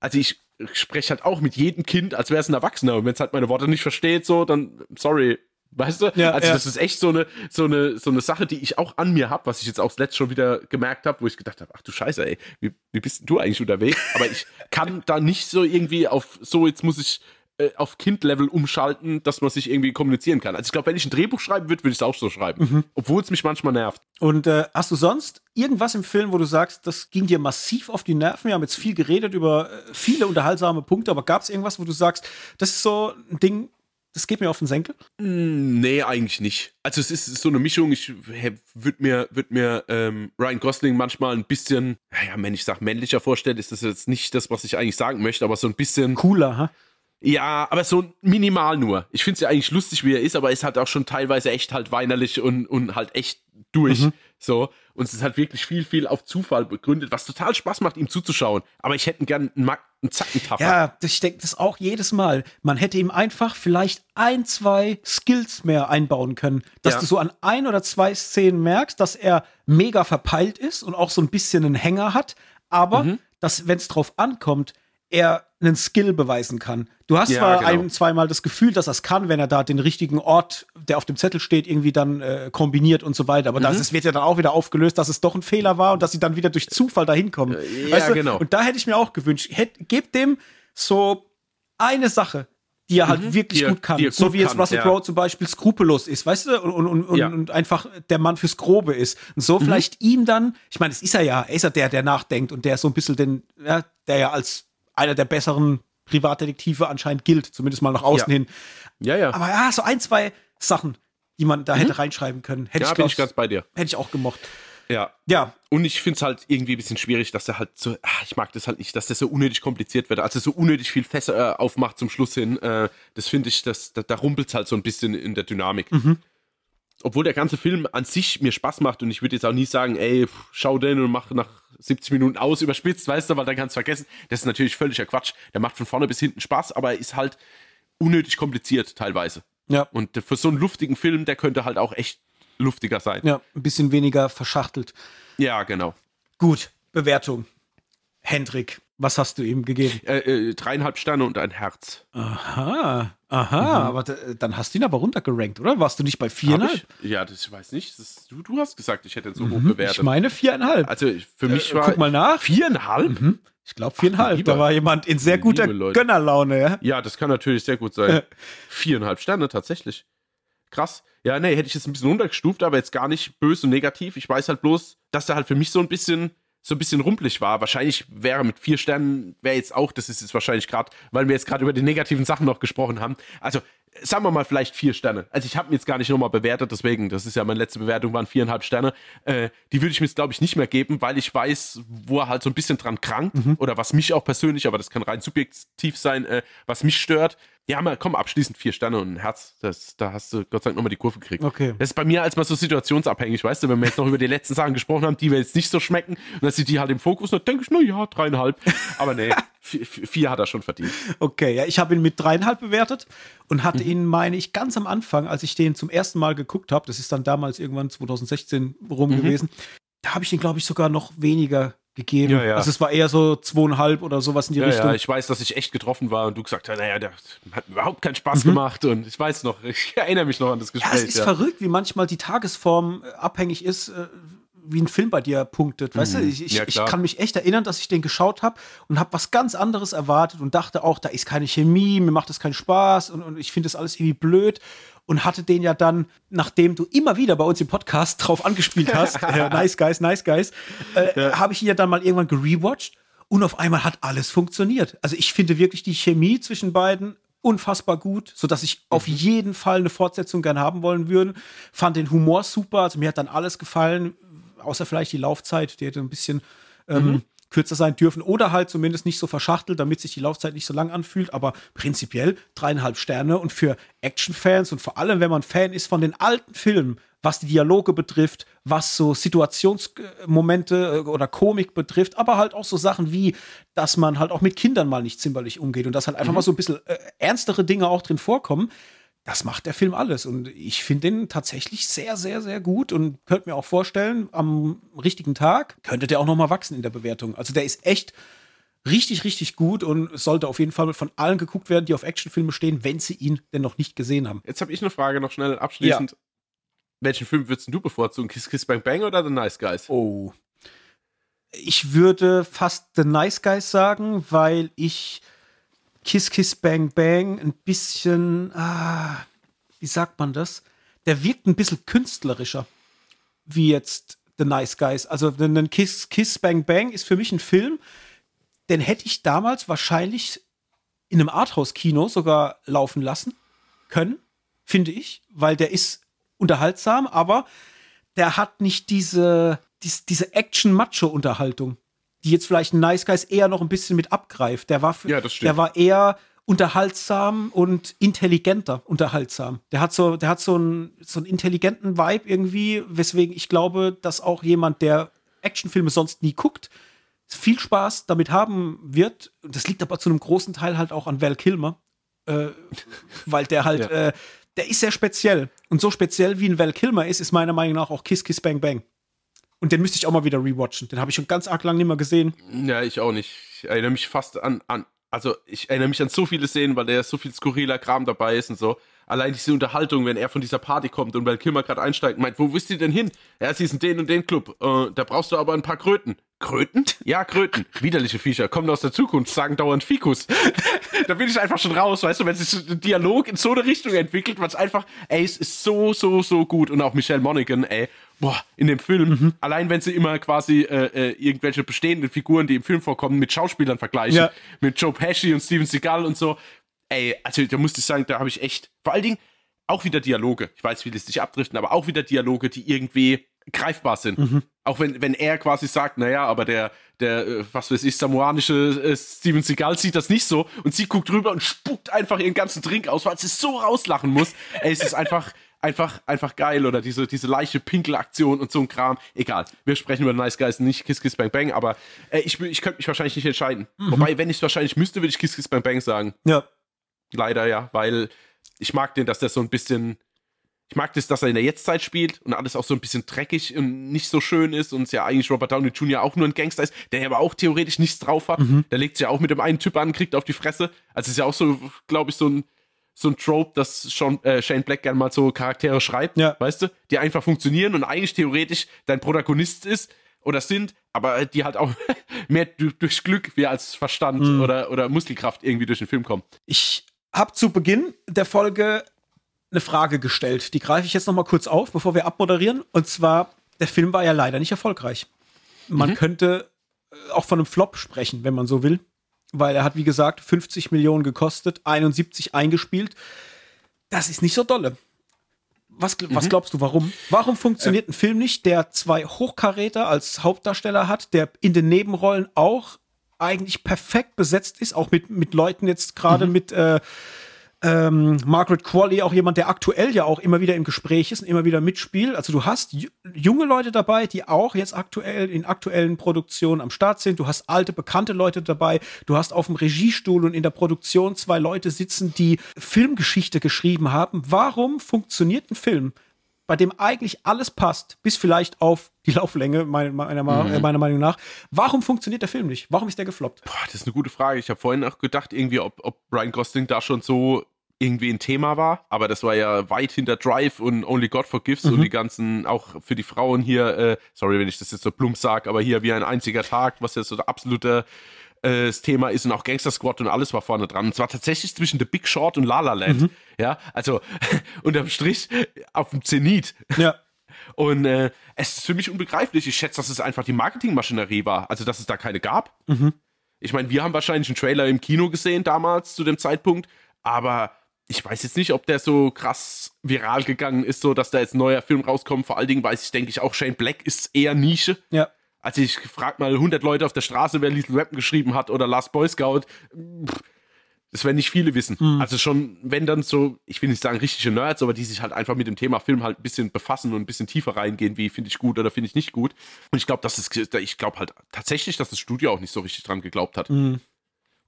Also ich spreche halt auch mit jedem Kind, als wäre es ein Erwachsener. Und wenn es halt meine Worte nicht versteht, so, dann sorry. Weißt du? Ja, also, ja. das ist echt so eine, so eine, so eine Sache, die ich auch an mir habe, was ich jetzt auch letzt schon wieder gemerkt habe, wo ich gedacht habe, ach du Scheiße, ey, wie, wie bist du eigentlich unterwegs? Aber ich kann da nicht so irgendwie auf, so jetzt muss ich äh, auf Kind-Level umschalten, dass man sich irgendwie kommunizieren kann. Also ich glaube, wenn ich ein Drehbuch schreiben würde, würde ich es auch so schreiben. Mhm. Obwohl es mich manchmal nervt. Und äh, hast du sonst irgendwas im Film, wo du sagst, das ging dir massiv auf die Nerven? Wir haben jetzt viel geredet über äh, viele unterhaltsame Punkte, aber gab es irgendwas, wo du sagst, das ist so ein Ding, das geht mir auf den Senkel? Hm, nee, eigentlich nicht. Also es ist so eine Mischung. Ich würde mir, würd mir ähm, Ryan Gosling manchmal ein bisschen, ja, wenn ich sage männlicher vorstellen, ist das jetzt nicht das, was ich eigentlich sagen möchte, aber so ein bisschen cooler, ha? Ja, aber so minimal nur. Ich finde es ja eigentlich lustig, wie er ist, aber er ist halt auch schon teilweise echt halt weinerlich und, und halt echt durch. Mhm. So. Und es ist halt wirklich viel, viel auf Zufall begründet, was total Spaß macht, ihm zuzuschauen. Aber ich hätte gern einen, einen Zackentaffer. Ja, ich denke das auch jedes Mal. Man hätte ihm einfach vielleicht ein, zwei Skills mehr einbauen können. Dass ja. du so an ein oder zwei Szenen merkst, dass er mega verpeilt ist und auch so ein bisschen einen Hänger hat. Aber, mhm. dass, wenn es drauf ankommt, er einen Skill beweisen kann. Du hast ja, zwar genau. ein, zweimal das Gefühl, dass er es kann, wenn er da den richtigen Ort, der auf dem Zettel steht, irgendwie dann äh, kombiniert und so weiter. Aber mhm. das wird ja dann auch wieder aufgelöst, dass es doch ein Fehler war und dass sie dann wieder durch Zufall dahin kommen. Äh, ja, weißt du? genau. Und da hätte ich mir auch gewünscht, hätt, gebt dem so eine Sache, die er halt mhm. wirklich die, gut kann. Gut so wie jetzt Russell Crowe ja. zum Beispiel skrupellos ist, weißt du, und, und, und, ja. und, einfach der Mann fürs Grobe ist. Und so mhm. vielleicht ihm dann, ich meine, es ist er ja, er ist ja der, der nachdenkt und der so ein bisschen den, ja, der ja als einer der besseren Privatdetektive anscheinend gilt, zumindest mal nach außen ja. hin. Ja, ja. Aber ja, so ein, zwei Sachen, die man da mhm. hätte reinschreiben können. Hätte ja, ich, bin ich ganz bei dir. Hätte ich auch gemocht. Ja. Ja. Und ich finde es halt irgendwie ein bisschen schwierig, dass er halt so, ach, ich mag das halt nicht, dass das so unnötig kompliziert wird, also so unnötig viel Fässer äh, aufmacht zum Schluss hin. Äh, das finde ich, das, da, da rumpelt es halt so ein bisschen in der Dynamik. Mhm. Obwohl der ganze Film an sich mir Spaß macht und ich würde jetzt auch nie sagen, ey, schau den und mach nach 70 Minuten aus, überspitzt, weißt du, weil dann kannst du vergessen. Das ist natürlich völliger Quatsch. Der macht von vorne bis hinten Spaß, aber er ist halt unnötig kompliziert teilweise. Ja. Und für so einen luftigen Film, der könnte halt auch echt luftiger sein. Ja, ein bisschen weniger verschachtelt. Ja, genau. Gut, Bewertung. Hendrik, Was hast du ihm gegeben? Äh, äh, dreieinhalb Sterne und ein Herz. Aha, aha, mhm. aber dann hast du ihn aber runtergerankt, oder? Warst du nicht bei viereinhalb? Ja, das ich weiß nicht. Das, du, du hast gesagt, ich hätte ihn so mhm. hoch bewertet. Ich meine viereinhalb. Also für mich äh, war. Guck mal nach. Viereinhalb? Mhm. Ich glaube viereinhalb. Ach, da war jemand in sehr guter Gönnerlaune, ja? Ja, das kann natürlich sehr gut sein. viereinhalb Sterne, tatsächlich. Krass. Ja, nee, hätte ich jetzt ein bisschen runtergestuft, aber jetzt gar nicht böse und negativ. Ich weiß halt bloß, dass er halt für mich so ein bisschen so ein bisschen rumpelig war. Wahrscheinlich wäre mit vier Sternen, wäre jetzt auch, das ist jetzt wahrscheinlich gerade, weil wir jetzt gerade über die negativen Sachen noch gesprochen haben. Also, sagen wir mal vielleicht vier Sterne. Also ich habe ihn jetzt gar nicht nochmal bewertet, deswegen, das ist ja meine letzte Bewertung, waren viereinhalb Sterne. Äh, die würde ich mir jetzt, glaube ich, nicht mehr geben, weil ich weiß, wo er halt so ein bisschen dran krankt mhm. oder was mich auch persönlich, aber das kann rein subjektiv sein, äh, was mich stört. Ja, mal, komm, abschließend vier Sterne und ein Herz. Das, da hast du Gott sei Dank nochmal die Kurve gekriegt. Okay. Das ist bei mir als mal so situationsabhängig, weißt du, wenn wir jetzt noch über die letzten Sachen gesprochen haben, die wir jetzt nicht so schmecken, und dass sie die halt im Fokus, dann denke ich, na ja, dreieinhalb. Aber nee, vier, vier, hat er schon verdient. Okay, ja, ich habe ihn mit dreieinhalb bewertet und hatte mhm. ihn, meine ich, ganz am Anfang, als ich den zum ersten Mal geguckt habe, das ist dann damals irgendwann 2016 rum mhm. gewesen, da habe ich den, glaube ich, sogar noch weniger gegeben. Ja, ja. Also es war eher so zweieinhalb oder sowas in die ja, Richtung. Ja, ich weiß, dass ich echt getroffen war und du gesagt hast, naja, der hat überhaupt keinen Spaß mhm. gemacht und ich weiß noch, ich erinnere mich noch an das Gespräch. Ja, es ist verrückt, wie manchmal die Tagesform abhängig ist, äh, wie ein Film bei dir punktet. Weißt mhm. du, ich, ich, ich, kann mich echt erinnern, dass ich den geschaut habe und habe was ganz anderes erwartet und dachte auch, da ist keine Chemie, mir macht das keinen Spaß und, und ich finde das alles irgendwie blöd und hatte den ja dann, nachdem du immer wieder bei uns im Podcast drauf angespielt hast, äh, Nice Guys, Nice Guys, äh, ja. habe ich ihn ja dann mal irgendwann gerewatcht und auf einmal hat alles funktioniert. Also ich finde wirklich die Chemie zwischen beiden unfassbar gut, sodass ich mhm. auf jeden Fall eine Fortsetzung gern haben wollen würde. Fand den Humor super, also mir hat dann alles gefallen, außer vielleicht die Laufzeit, die hätte ein bisschen ähm, mhm kürzer sein dürfen oder halt zumindest nicht so verschachtelt, damit sich die Laufzeit nicht so lang anfühlt. Aber prinzipiell dreieinhalb Sterne und für Actionfans und vor allem, wenn man Fan ist von den alten Filmen, was die Dialoge betrifft, was so Situationsmomente äh, oder Komik betrifft, aber halt auch so Sachen wie, dass man halt auch mit Kindern mal nicht zimperlich umgeht und dass halt einfach mhm. mal so ein bisschen äh, ernstere Dinge auch drin vorkommen das macht der Film alles. Und ich finde den tatsächlich sehr, sehr, sehr gut und könnte mir auch vorstellen, am richtigen Tag könnte der auch noch mal wachsen in der Bewertung. Also der ist echt richtig, richtig gut und sollte auf jeden Fall von allen geguckt werden, die auf Actionfilme stehen, wenn sie ihn denn noch nicht gesehen haben. Jetzt habe ich eine Frage noch schnell abschließend. Ja. Welchen Film würdest du bevorzugen? Kiss Kiss Bang Bang oder The Nice Guys? Oh. Ich würde fast The Nice Guys sagen, weil ich Kiss Kiss Bang Bang ein bisschen, ah, wie sagt man das? Der wirkt ein bisschen künstlerischer, wie jetzt The Nice Guys. Also ein Kiss Kiss Bang Bang ist für mich ein Film, den hätte ich damals wahrscheinlich in einem Arthouse-Kino sogar laufen lassen können, finde ich, weil der ist unterhaltsam, aber der hat nicht diese, diese, diese Action-Macho-Unterhaltung die jetzt vielleicht ein Nice Guys eher noch ein bisschen mit abgreift. Der war, für, ja, der war eher unterhaltsam und intelligenter unterhaltsam. Der hat so, der hat so einen, so einen intelligenten Vibe irgendwie, weswegen ich glaube, dass auch jemand, der Actionfilme sonst nie guckt, viel Spaß damit haben wird. Das liegt aber zu einem großen Teil halt auch an Val Kilmer, äh, weil der halt, ja. äh, der ist sehr speziell. Und so speziell wie ein Val Kilmer ist, ist meiner Meinung nach auch Kiss Kiss Bang Bang. Und den müsste ich auch mal wieder rewatchen. Den habe ich schon ganz arg lang nicht mehr gesehen. Ja, ich auch nicht. Ich erinnere mich fast an, an, also ich erinnere mich an so viele Szenen, weil da so viel skurriler Kram dabei ist und so. Allein diese Unterhaltung, wenn er von dieser Party kommt und weil Kilmer gerade einsteigt, meint, wo wisst ihr denn hin? Ja, sie ist in den und den Club. Äh, da brauchst du aber ein paar Kröten. Kröten? Ja, Kröten. Widerliche Viecher. Kommen aus der Zukunft, sagen dauernd Fikus. da bin ich einfach schon raus, weißt du, wenn sich ein Dialog in so eine Richtung entwickelt, was einfach, ey, es ist so, so, so gut. Und auch Michelle Monaghan, ey, boah, in dem Film, mhm. allein wenn sie immer quasi äh, äh, irgendwelche bestehenden Figuren, die im Film vorkommen, mit Schauspielern vergleichen, ja. mit Joe Pesci und Steven Seagal und so, ey, also da musste ich sagen, da habe ich echt, vor allen Dingen auch wieder Dialoge, ich weiß, wie das sich abdriften, aber auch wieder Dialoge, die irgendwie greifbar sind. Mhm. Auch wenn, wenn er quasi sagt, naja, aber der, der, äh, was weiß ich, samoanische äh, Steven Seagal sieht das nicht so und sie guckt rüber und spuckt einfach ihren ganzen Drink aus, weil sie so rauslachen muss. Ey, es ist einfach, einfach, einfach geil oder diese, diese leichte Pinkelaktion und so ein Kram. Egal. Wir sprechen über Nice Guys, nicht Kiss Kiss Bang Bang, aber äh, ich, ich könnte mich wahrscheinlich nicht entscheiden. Mhm. Wobei, wenn ich es wahrscheinlich müsste, würde ich Kiss Kiss Bang Bang sagen. Ja. Leider ja, weil ich mag den, dass der so ein bisschen Ich mag das, dass er in der Jetztzeit spielt und alles auch so ein bisschen dreckig und nicht so schön ist und es ja eigentlich Robert Downey Jr. auch nur ein Gangster ist, der aber auch theoretisch nichts drauf hat. Mhm. Der legt sich ja auch mit dem einen Typ an, kriegt auf die Fresse. Also ist ja auch so, glaube ich, so ein, so ein Trope, dass Sean, äh, Shane Black gerne mal so Charaktere schreibt, ja. weißt du, die einfach funktionieren und eigentlich theoretisch dein Protagonist ist oder sind, aber die halt auch mehr durch Glück wie als Verstand mhm. oder, oder Muskelkraft irgendwie durch den Film kommen. Ich habe zu Beginn der Folge eine Frage gestellt. Die greife ich jetzt noch mal kurz auf, bevor wir abmoderieren. Und zwar, der Film war ja leider nicht erfolgreich. Man mhm. könnte äh, auch von einem Flop sprechen, wenn man so will. Weil er hat, wie gesagt, 50 Millionen gekostet, 71 eingespielt. Das ist nicht so dolle. Was, mhm. was glaubst du, warum? Warum funktioniert äh. ein Film nicht, der zwei Hochkaräter als Hauptdarsteller hat, der in den Nebenrollen auch eigentlich perfekt besetzt ist, auch mit, mit Leuten jetzt gerade mhm. mit äh, ähm, Margaret Qualley, auch jemand, der aktuell ja auch immer wieder im Gespräch ist und immer wieder mitspielt. Also du hast junge Leute dabei, die auch jetzt aktuell in aktuellen Produktionen am Start sind. Du hast alte, bekannte Leute dabei. Du hast auf dem Regiestuhl und in der Produktion zwei Leute sitzen, die Filmgeschichte geschrieben haben. Warum funktioniert ein Film, bei dem eigentlich alles passt, bis vielleicht auf die Lauflänge, meiner, meiner, mhm. meiner Meinung nach. Warum funktioniert der Film nicht? Warum ist der gefloppt? Boah, das ist eine gute Frage. Ich habe vorhin auch gedacht, irgendwie, ob, ob Ryan Gosling da schon so irgendwie ein Thema war, aber das war ja weit hinter Drive und Only God Forgives mhm. und die ganzen, auch für die Frauen hier, äh, sorry, wenn ich das jetzt so plump sage, aber hier wie ein einziger Tag, was ja so der absolute äh, das Thema ist und auch Gangster Squad und alles war vorne dran. Und zwar tatsächlich zwischen The Big Short und La La Land. Mhm. Ja, also unterm Strich auf dem Zenit. Ja. Und äh, es ist für mich unbegreiflich. Ich schätze, dass es einfach die Marketingmaschinerie war. Also, dass es da keine gab. Mhm. Ich meine, wir haben wahrscheinlich einen Trailer im Kino gesehen damals zu dem Zeitpunkt, aber ich weiß jetzt nicht, ob der so krass viral gegangen ist, so dass da jetzt ein neuer Film rauskommt. Vor allen Dingen weiß ich, denke ich, auch Shane Black ist eher Nische. Ja. Also ich frage mal 100 Leute auf der Straße, wer Little Weapon geschrieben hat oder Last Boy Scout. Das werden nicht viele wissen. Mhm. Also schon, wenn dann so, ich will nicht sagen richtige Nerds, aber die sich halt einfach mit dem Thema Film halt ein bisschen befassen und ein bisschen tiefer reingehen, wie finde ich gut oder finde ich nicht gut. Und ich glaube, dass es, ich glaube halt tatsächlich, dass das Studio auch nicht so richtig dran geglaubt hat. Mhm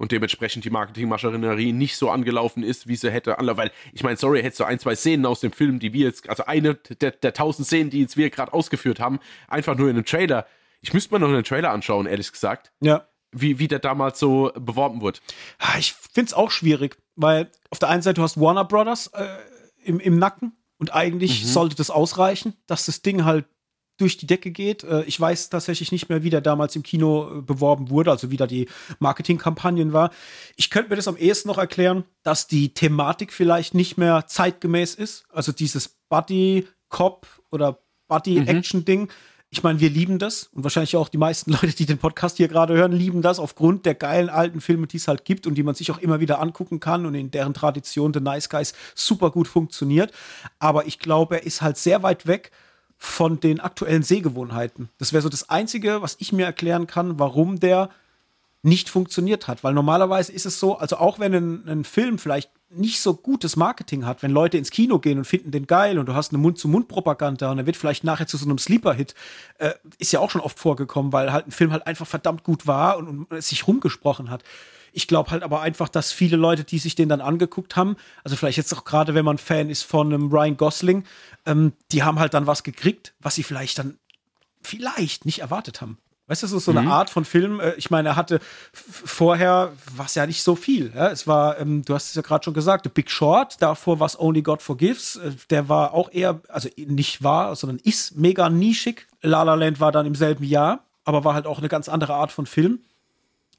und dementsprechend die Marketingmaschinerie nicht so angelaufen ist, wie sie hätte. Weil, ich meine, sorry, hättest du ein, zwei Szenen aus dem Film, die wir jetzt, also eine der, der tausend Szenen, die jetzt wir gerade ausgeführt haben, einfach nur in einem Trailer ich müsste mir noch einen Trailer anschauen, ehrlich gesagt. Ja. Wie, wie der damals so beworben wurde. Ich finde es auch schwierig, weil auf der einen Seite du hast Warner Brothers äh, im, im Nacken und eigentlich mhm. sollte das ausreichen, dass das Ding halt durch die Decke geht. Äh, ich weiß tatsächlich nicht mehr, wie der damals im Kino äh, beworben wurde, also wie da die Marketingkampagnen war. Ich könnte mir das am ehesten noch erklären, dass die Thematik vielleicht nicht mehr zeitgemäß ist. Also dieses Buddy-Cop oder Buddy-Action-Ding. Mhm ich meine, wir lieben das und wahrscheinlich auch die meisten Leute, die den Podcast hier gerade hören, lieben das aufgrund der geilen alten Filme, die es halt gibt und die man sich auch immer wieder angucken kann und in deren Tradition The Nice Guys super gut funktioniert. Aber ich glaube, er ist halt sehr weit weg von den aktuellen Sehgewohnheiten. Das wäre so das Einzige, was ich mir erklären kann, warum der nicht funktioniert hat. Weil normalerweise ist es so, also auch wenn ein, ein Film vielleicht nicht so gutes Marketing hat, wenn Leute ins Kino gehen und finden den geil und du hast eine Mund-zu-Mund-Propaganda und er wird vielleicht nachher zu so einem Sleeper-Hit, äh, ist ja auch schon oft vorgekommen, weil halt ein Film halt einfach verdammt gut war und, und sich rumgesprochen hat. Ich glaube halt aber einfach, dass viele Leute, die sich den dann angeguckt haben, also vielleicht jetzt auch gerade, wenn man Fan ist von einem Ryan Gosling, ähm, die haben halt dann was gekriegt, was sie vielleicht dann vielleicht nicht erwartet haben. Weißt du, ist so eine mhm. Art von Film. Äh, ich meine, er hatte vorher was ja nicht so viel. Ja? Es war, ähm, du hast es ja gerade schon gesagt, The Big Short, davor was Only God Forgives. Äh, der war auch eher, also nicht war, sondern ist mega nischig. La La Land war dann im selben Jahr, aber war halt auch eine ganz andere Art von Film.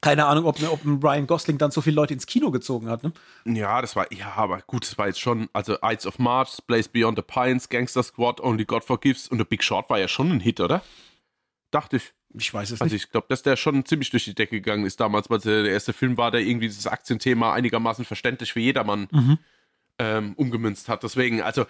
Keine Ahnung, ob, ob ein Ryan Gosling dann so viele Leute ins Kino gezogen hat. Ne? Ja, das war, ja, aber gut, das war jetzt schon, also Ides of March, Blaze Beyond the Pines, Gangster Squad, Only God Forgives und The Big Short war ja schon ein Hit, oder? Dachte ich. Ich weiß es also nicht. ich glaube, dass der schon ziemlich durch die Decke gegangen ist damals, weil der erste Film war, der irgendwie dieses Aktienthema einigermaßen verständlich für jedermann mhm. ähm, umgemünzt hat. Deswegen, also,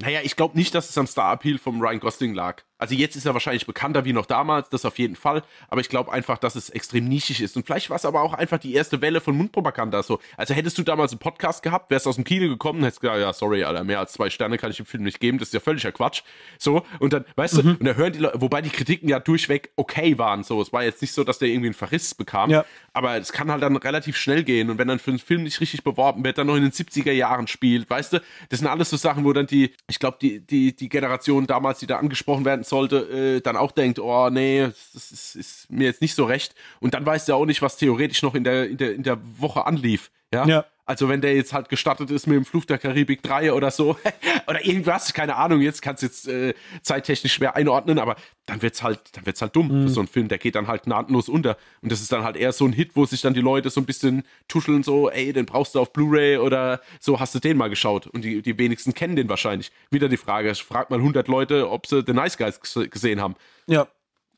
naja, ich glaube nicht, dass es am Star-Appeal vom Ryan Gosling lag. Also jetzt ist er wahrscheinlich bekannter wie noch damals, das auf jeden Fall. Aber ich glaube einfach, dass es extrem nischig ist. Und vielleicht war es aber auch einfach die erste Welle von Mundpropaganda. So. Also hättest du damals einen Podcast gehabt, wärst aus dem Kino gekommen, hättest gesagt, ja, sorry, Alter, mehr als zwei Sterne kann ich dem Film nicht geben, das ist ja völliger Quatsch. So, und dann, weißt mhm. du, und da hören die Leute, wobei die Kritiken ja durchweg okay waren. So, es war jetzt nicht so, dass der irgendwie einen Verriss bekam. Ja. Aber es kann halt dann relativ schnell gehen. Und wenn dann für einen Film nicht richtig beworben wird, dann noch in den 70er Jahren spielt, weißt du, das sind alles so Sachen, wo dann die, ich glaube, die, die, die Generation damals, die da angesprochen werden sollte, äh, dann auch denkt, oh nee, das ist, ist, mir jetzt nicht so recht. Und dann weißt du ja auch nicht, was theoretisch noch in der, in der, in der Woche anlief. Ja. ja. Also wenn der jetzt halt gestartet ist mit dem Fluch der Karibik 3 oder so oder irgendwas, keine Ahnung, jetzt kannst du jetzt äh, zeittechnisch schwer einordnen, aber dann wird's halt, dann wird's halt dumm mhm. für so einen Film, der geht dann halt nahtlos unter und das ist dann halt eher so ein Hit, wo sich dann die Leute so ein bisschen tuscheln so, ey, den brauchst du auf Blu-ray oder so, hast du den mal geschaut und die, die wenigsten kennen den wahrscheinlich. Wieder die Frage, frag mal 100 Leute, ob sie The Nice Guys gesehen haben. Ja.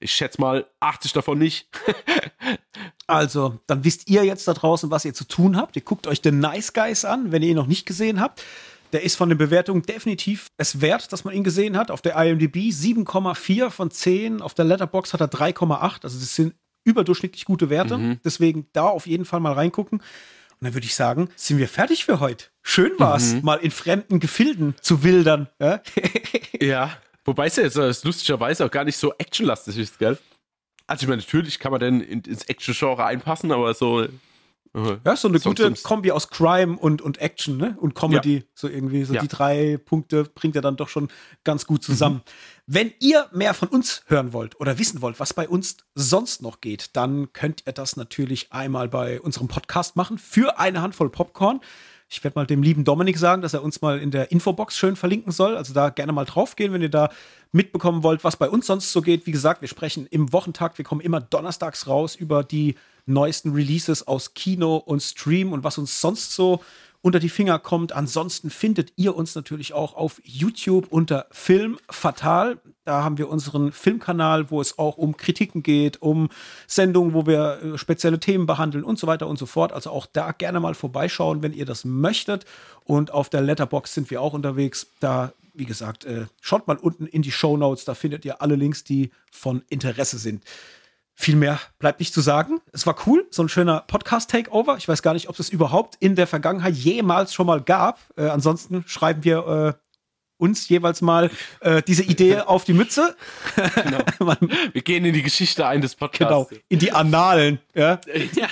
Ich schätze mal 80 davon nicht. also, dann wisst ihr jetzt da draußen, was ihr zu tun habt. Ihr guckt euch den Nice Guys an, wenn ihr ihn noch nicht gesehen habt. Der ist von den Bewertungen definitiv es wert, dass man ihn gesehen hat. Auf der IMDb 7,4 von 10. Auf der Letterbox hat er 3,8. Also, das sind überdurchschnittlich gute Werte. Mhm. Deswegen da auf jeden Fall mal reingucken. Und dann würde ich sagen, sind wir fertig für heute. Schön war es, mhm. mal in fremden Gefilden zu wildern. Ja. ja. Wobei es ja jetzt äh, lustigerweise auch gar nicht so actionlastig ist, gell? Also ich meine, natürlich kann man denn ins Action-Genre einpassen, aber so. Uh, ja, so eine gute sonst. Kombi aus Crime und, und Action, ne? Und Comedy. Ja. So irgendwie, so ja. die drei Punkte bringt er dann doch schon ganz gut zusammen. Mhm. Wenn ihr mehr von uns hören wollt oder wissen wollt, was bei uns sonst noch geht, dann könnt ihr das natürlich einmal bei unserem Podcast machen für eine Handvoll Popcorn. Ich werde mal dem lieben Dominik sagen, dass er uns mal in der Infobox schön verlinken soll. Also da gerne mal draufgehen, wenn ihr da mitbekommen wollt, was bei uns sonst so geht. Wie gesagt, wir sprechen im Wochentakt. Wir kommen immer donnerstags raus über die neuesten Releases aus Kino und Stream und was uns sonst so unter die Finger kommt. Ansonsten findet ihr uns natürlich auch auf YouTube unter Film Fatal. Da haben wir unseren Filmkanal, wo es auch um Kritiken geht, um Sendungen, wo wir äh, spezielle Themen behandeln und so weiter und so fort. Also auch da gerne mal vorbeischauen, wenn ihr das möchtet. Und auf der Letterbox sind wir auch unterwegs. Da, wie gesagt, äh, schaut mal unten in die Show Notes. Da findet ihr alle Links, die von Interesse sind. Viel mehr bleibt nicht zu sagen. Es war cool, so ein schöner Podcast-Takeover. Ich weiß gar nicht, ob es überhaupt in der Vergangenheit jemals schon mal gab. Äh, ansonsten schreiben wir äh, uns jeweils mal äh, diese Idee auf die Mütze. Genau. wir gehen in die Geschichte ein des Podcasts. Genau, in die Annalen. Ja. ja.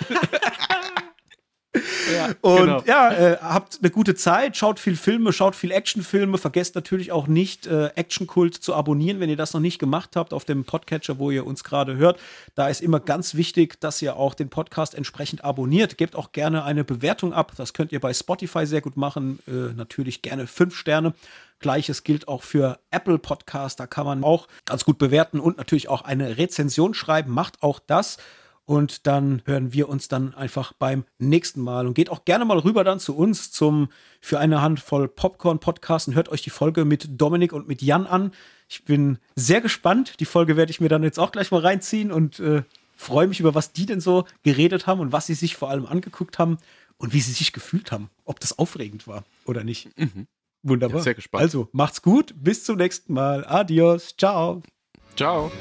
Ja, und genau. ja, äh, habt eine gute Zeit, schaut viel Filme, schaut viel Actionfilme, vergesst natürlich auch nicht, äh, Actionkult zu abonnieren, wenn ihr das noch nicht gemacht habt auf dem Podcatcher, wo ihr uns gerade hört. Da ist immer ganz wichtig, dass ihr auch den Podcast entsprechend abonniert. Gebt auch gerne eine Bewertung ab. Das könnt ihr bei Spotify sehr gut machen. Äh, natürlich gerne fünf Sterne. Gleiches gilt auch für Apple Podcast. Da kann man auch ganz gut bewerten und natürlich auch eine Rezension schreiben. Macht auch das. Und dann hören wir uns dann einfach beim nächsten Mal. Und geht auch gerne mal rüber dann zu uns zum für eine Handvoll Popcorn Podcast und hört euch die Folge mit Dominik und mit Jan an. Ich bin sehr gespannt. Die Folge werde ich mir dann jetzt auch gleich mal reinziehen und äh, freue mich über was die denn so geredet haben und was sie sich vor allem angeguckt haben und wie sie sich gefühlt haben. Ob das aufregend war oder nicht. Mhm. Wunderbar. Ja, sehr gespannt. Also macht's gut. Bis zum nächsten Mal. Adios. Ciao. Ciao.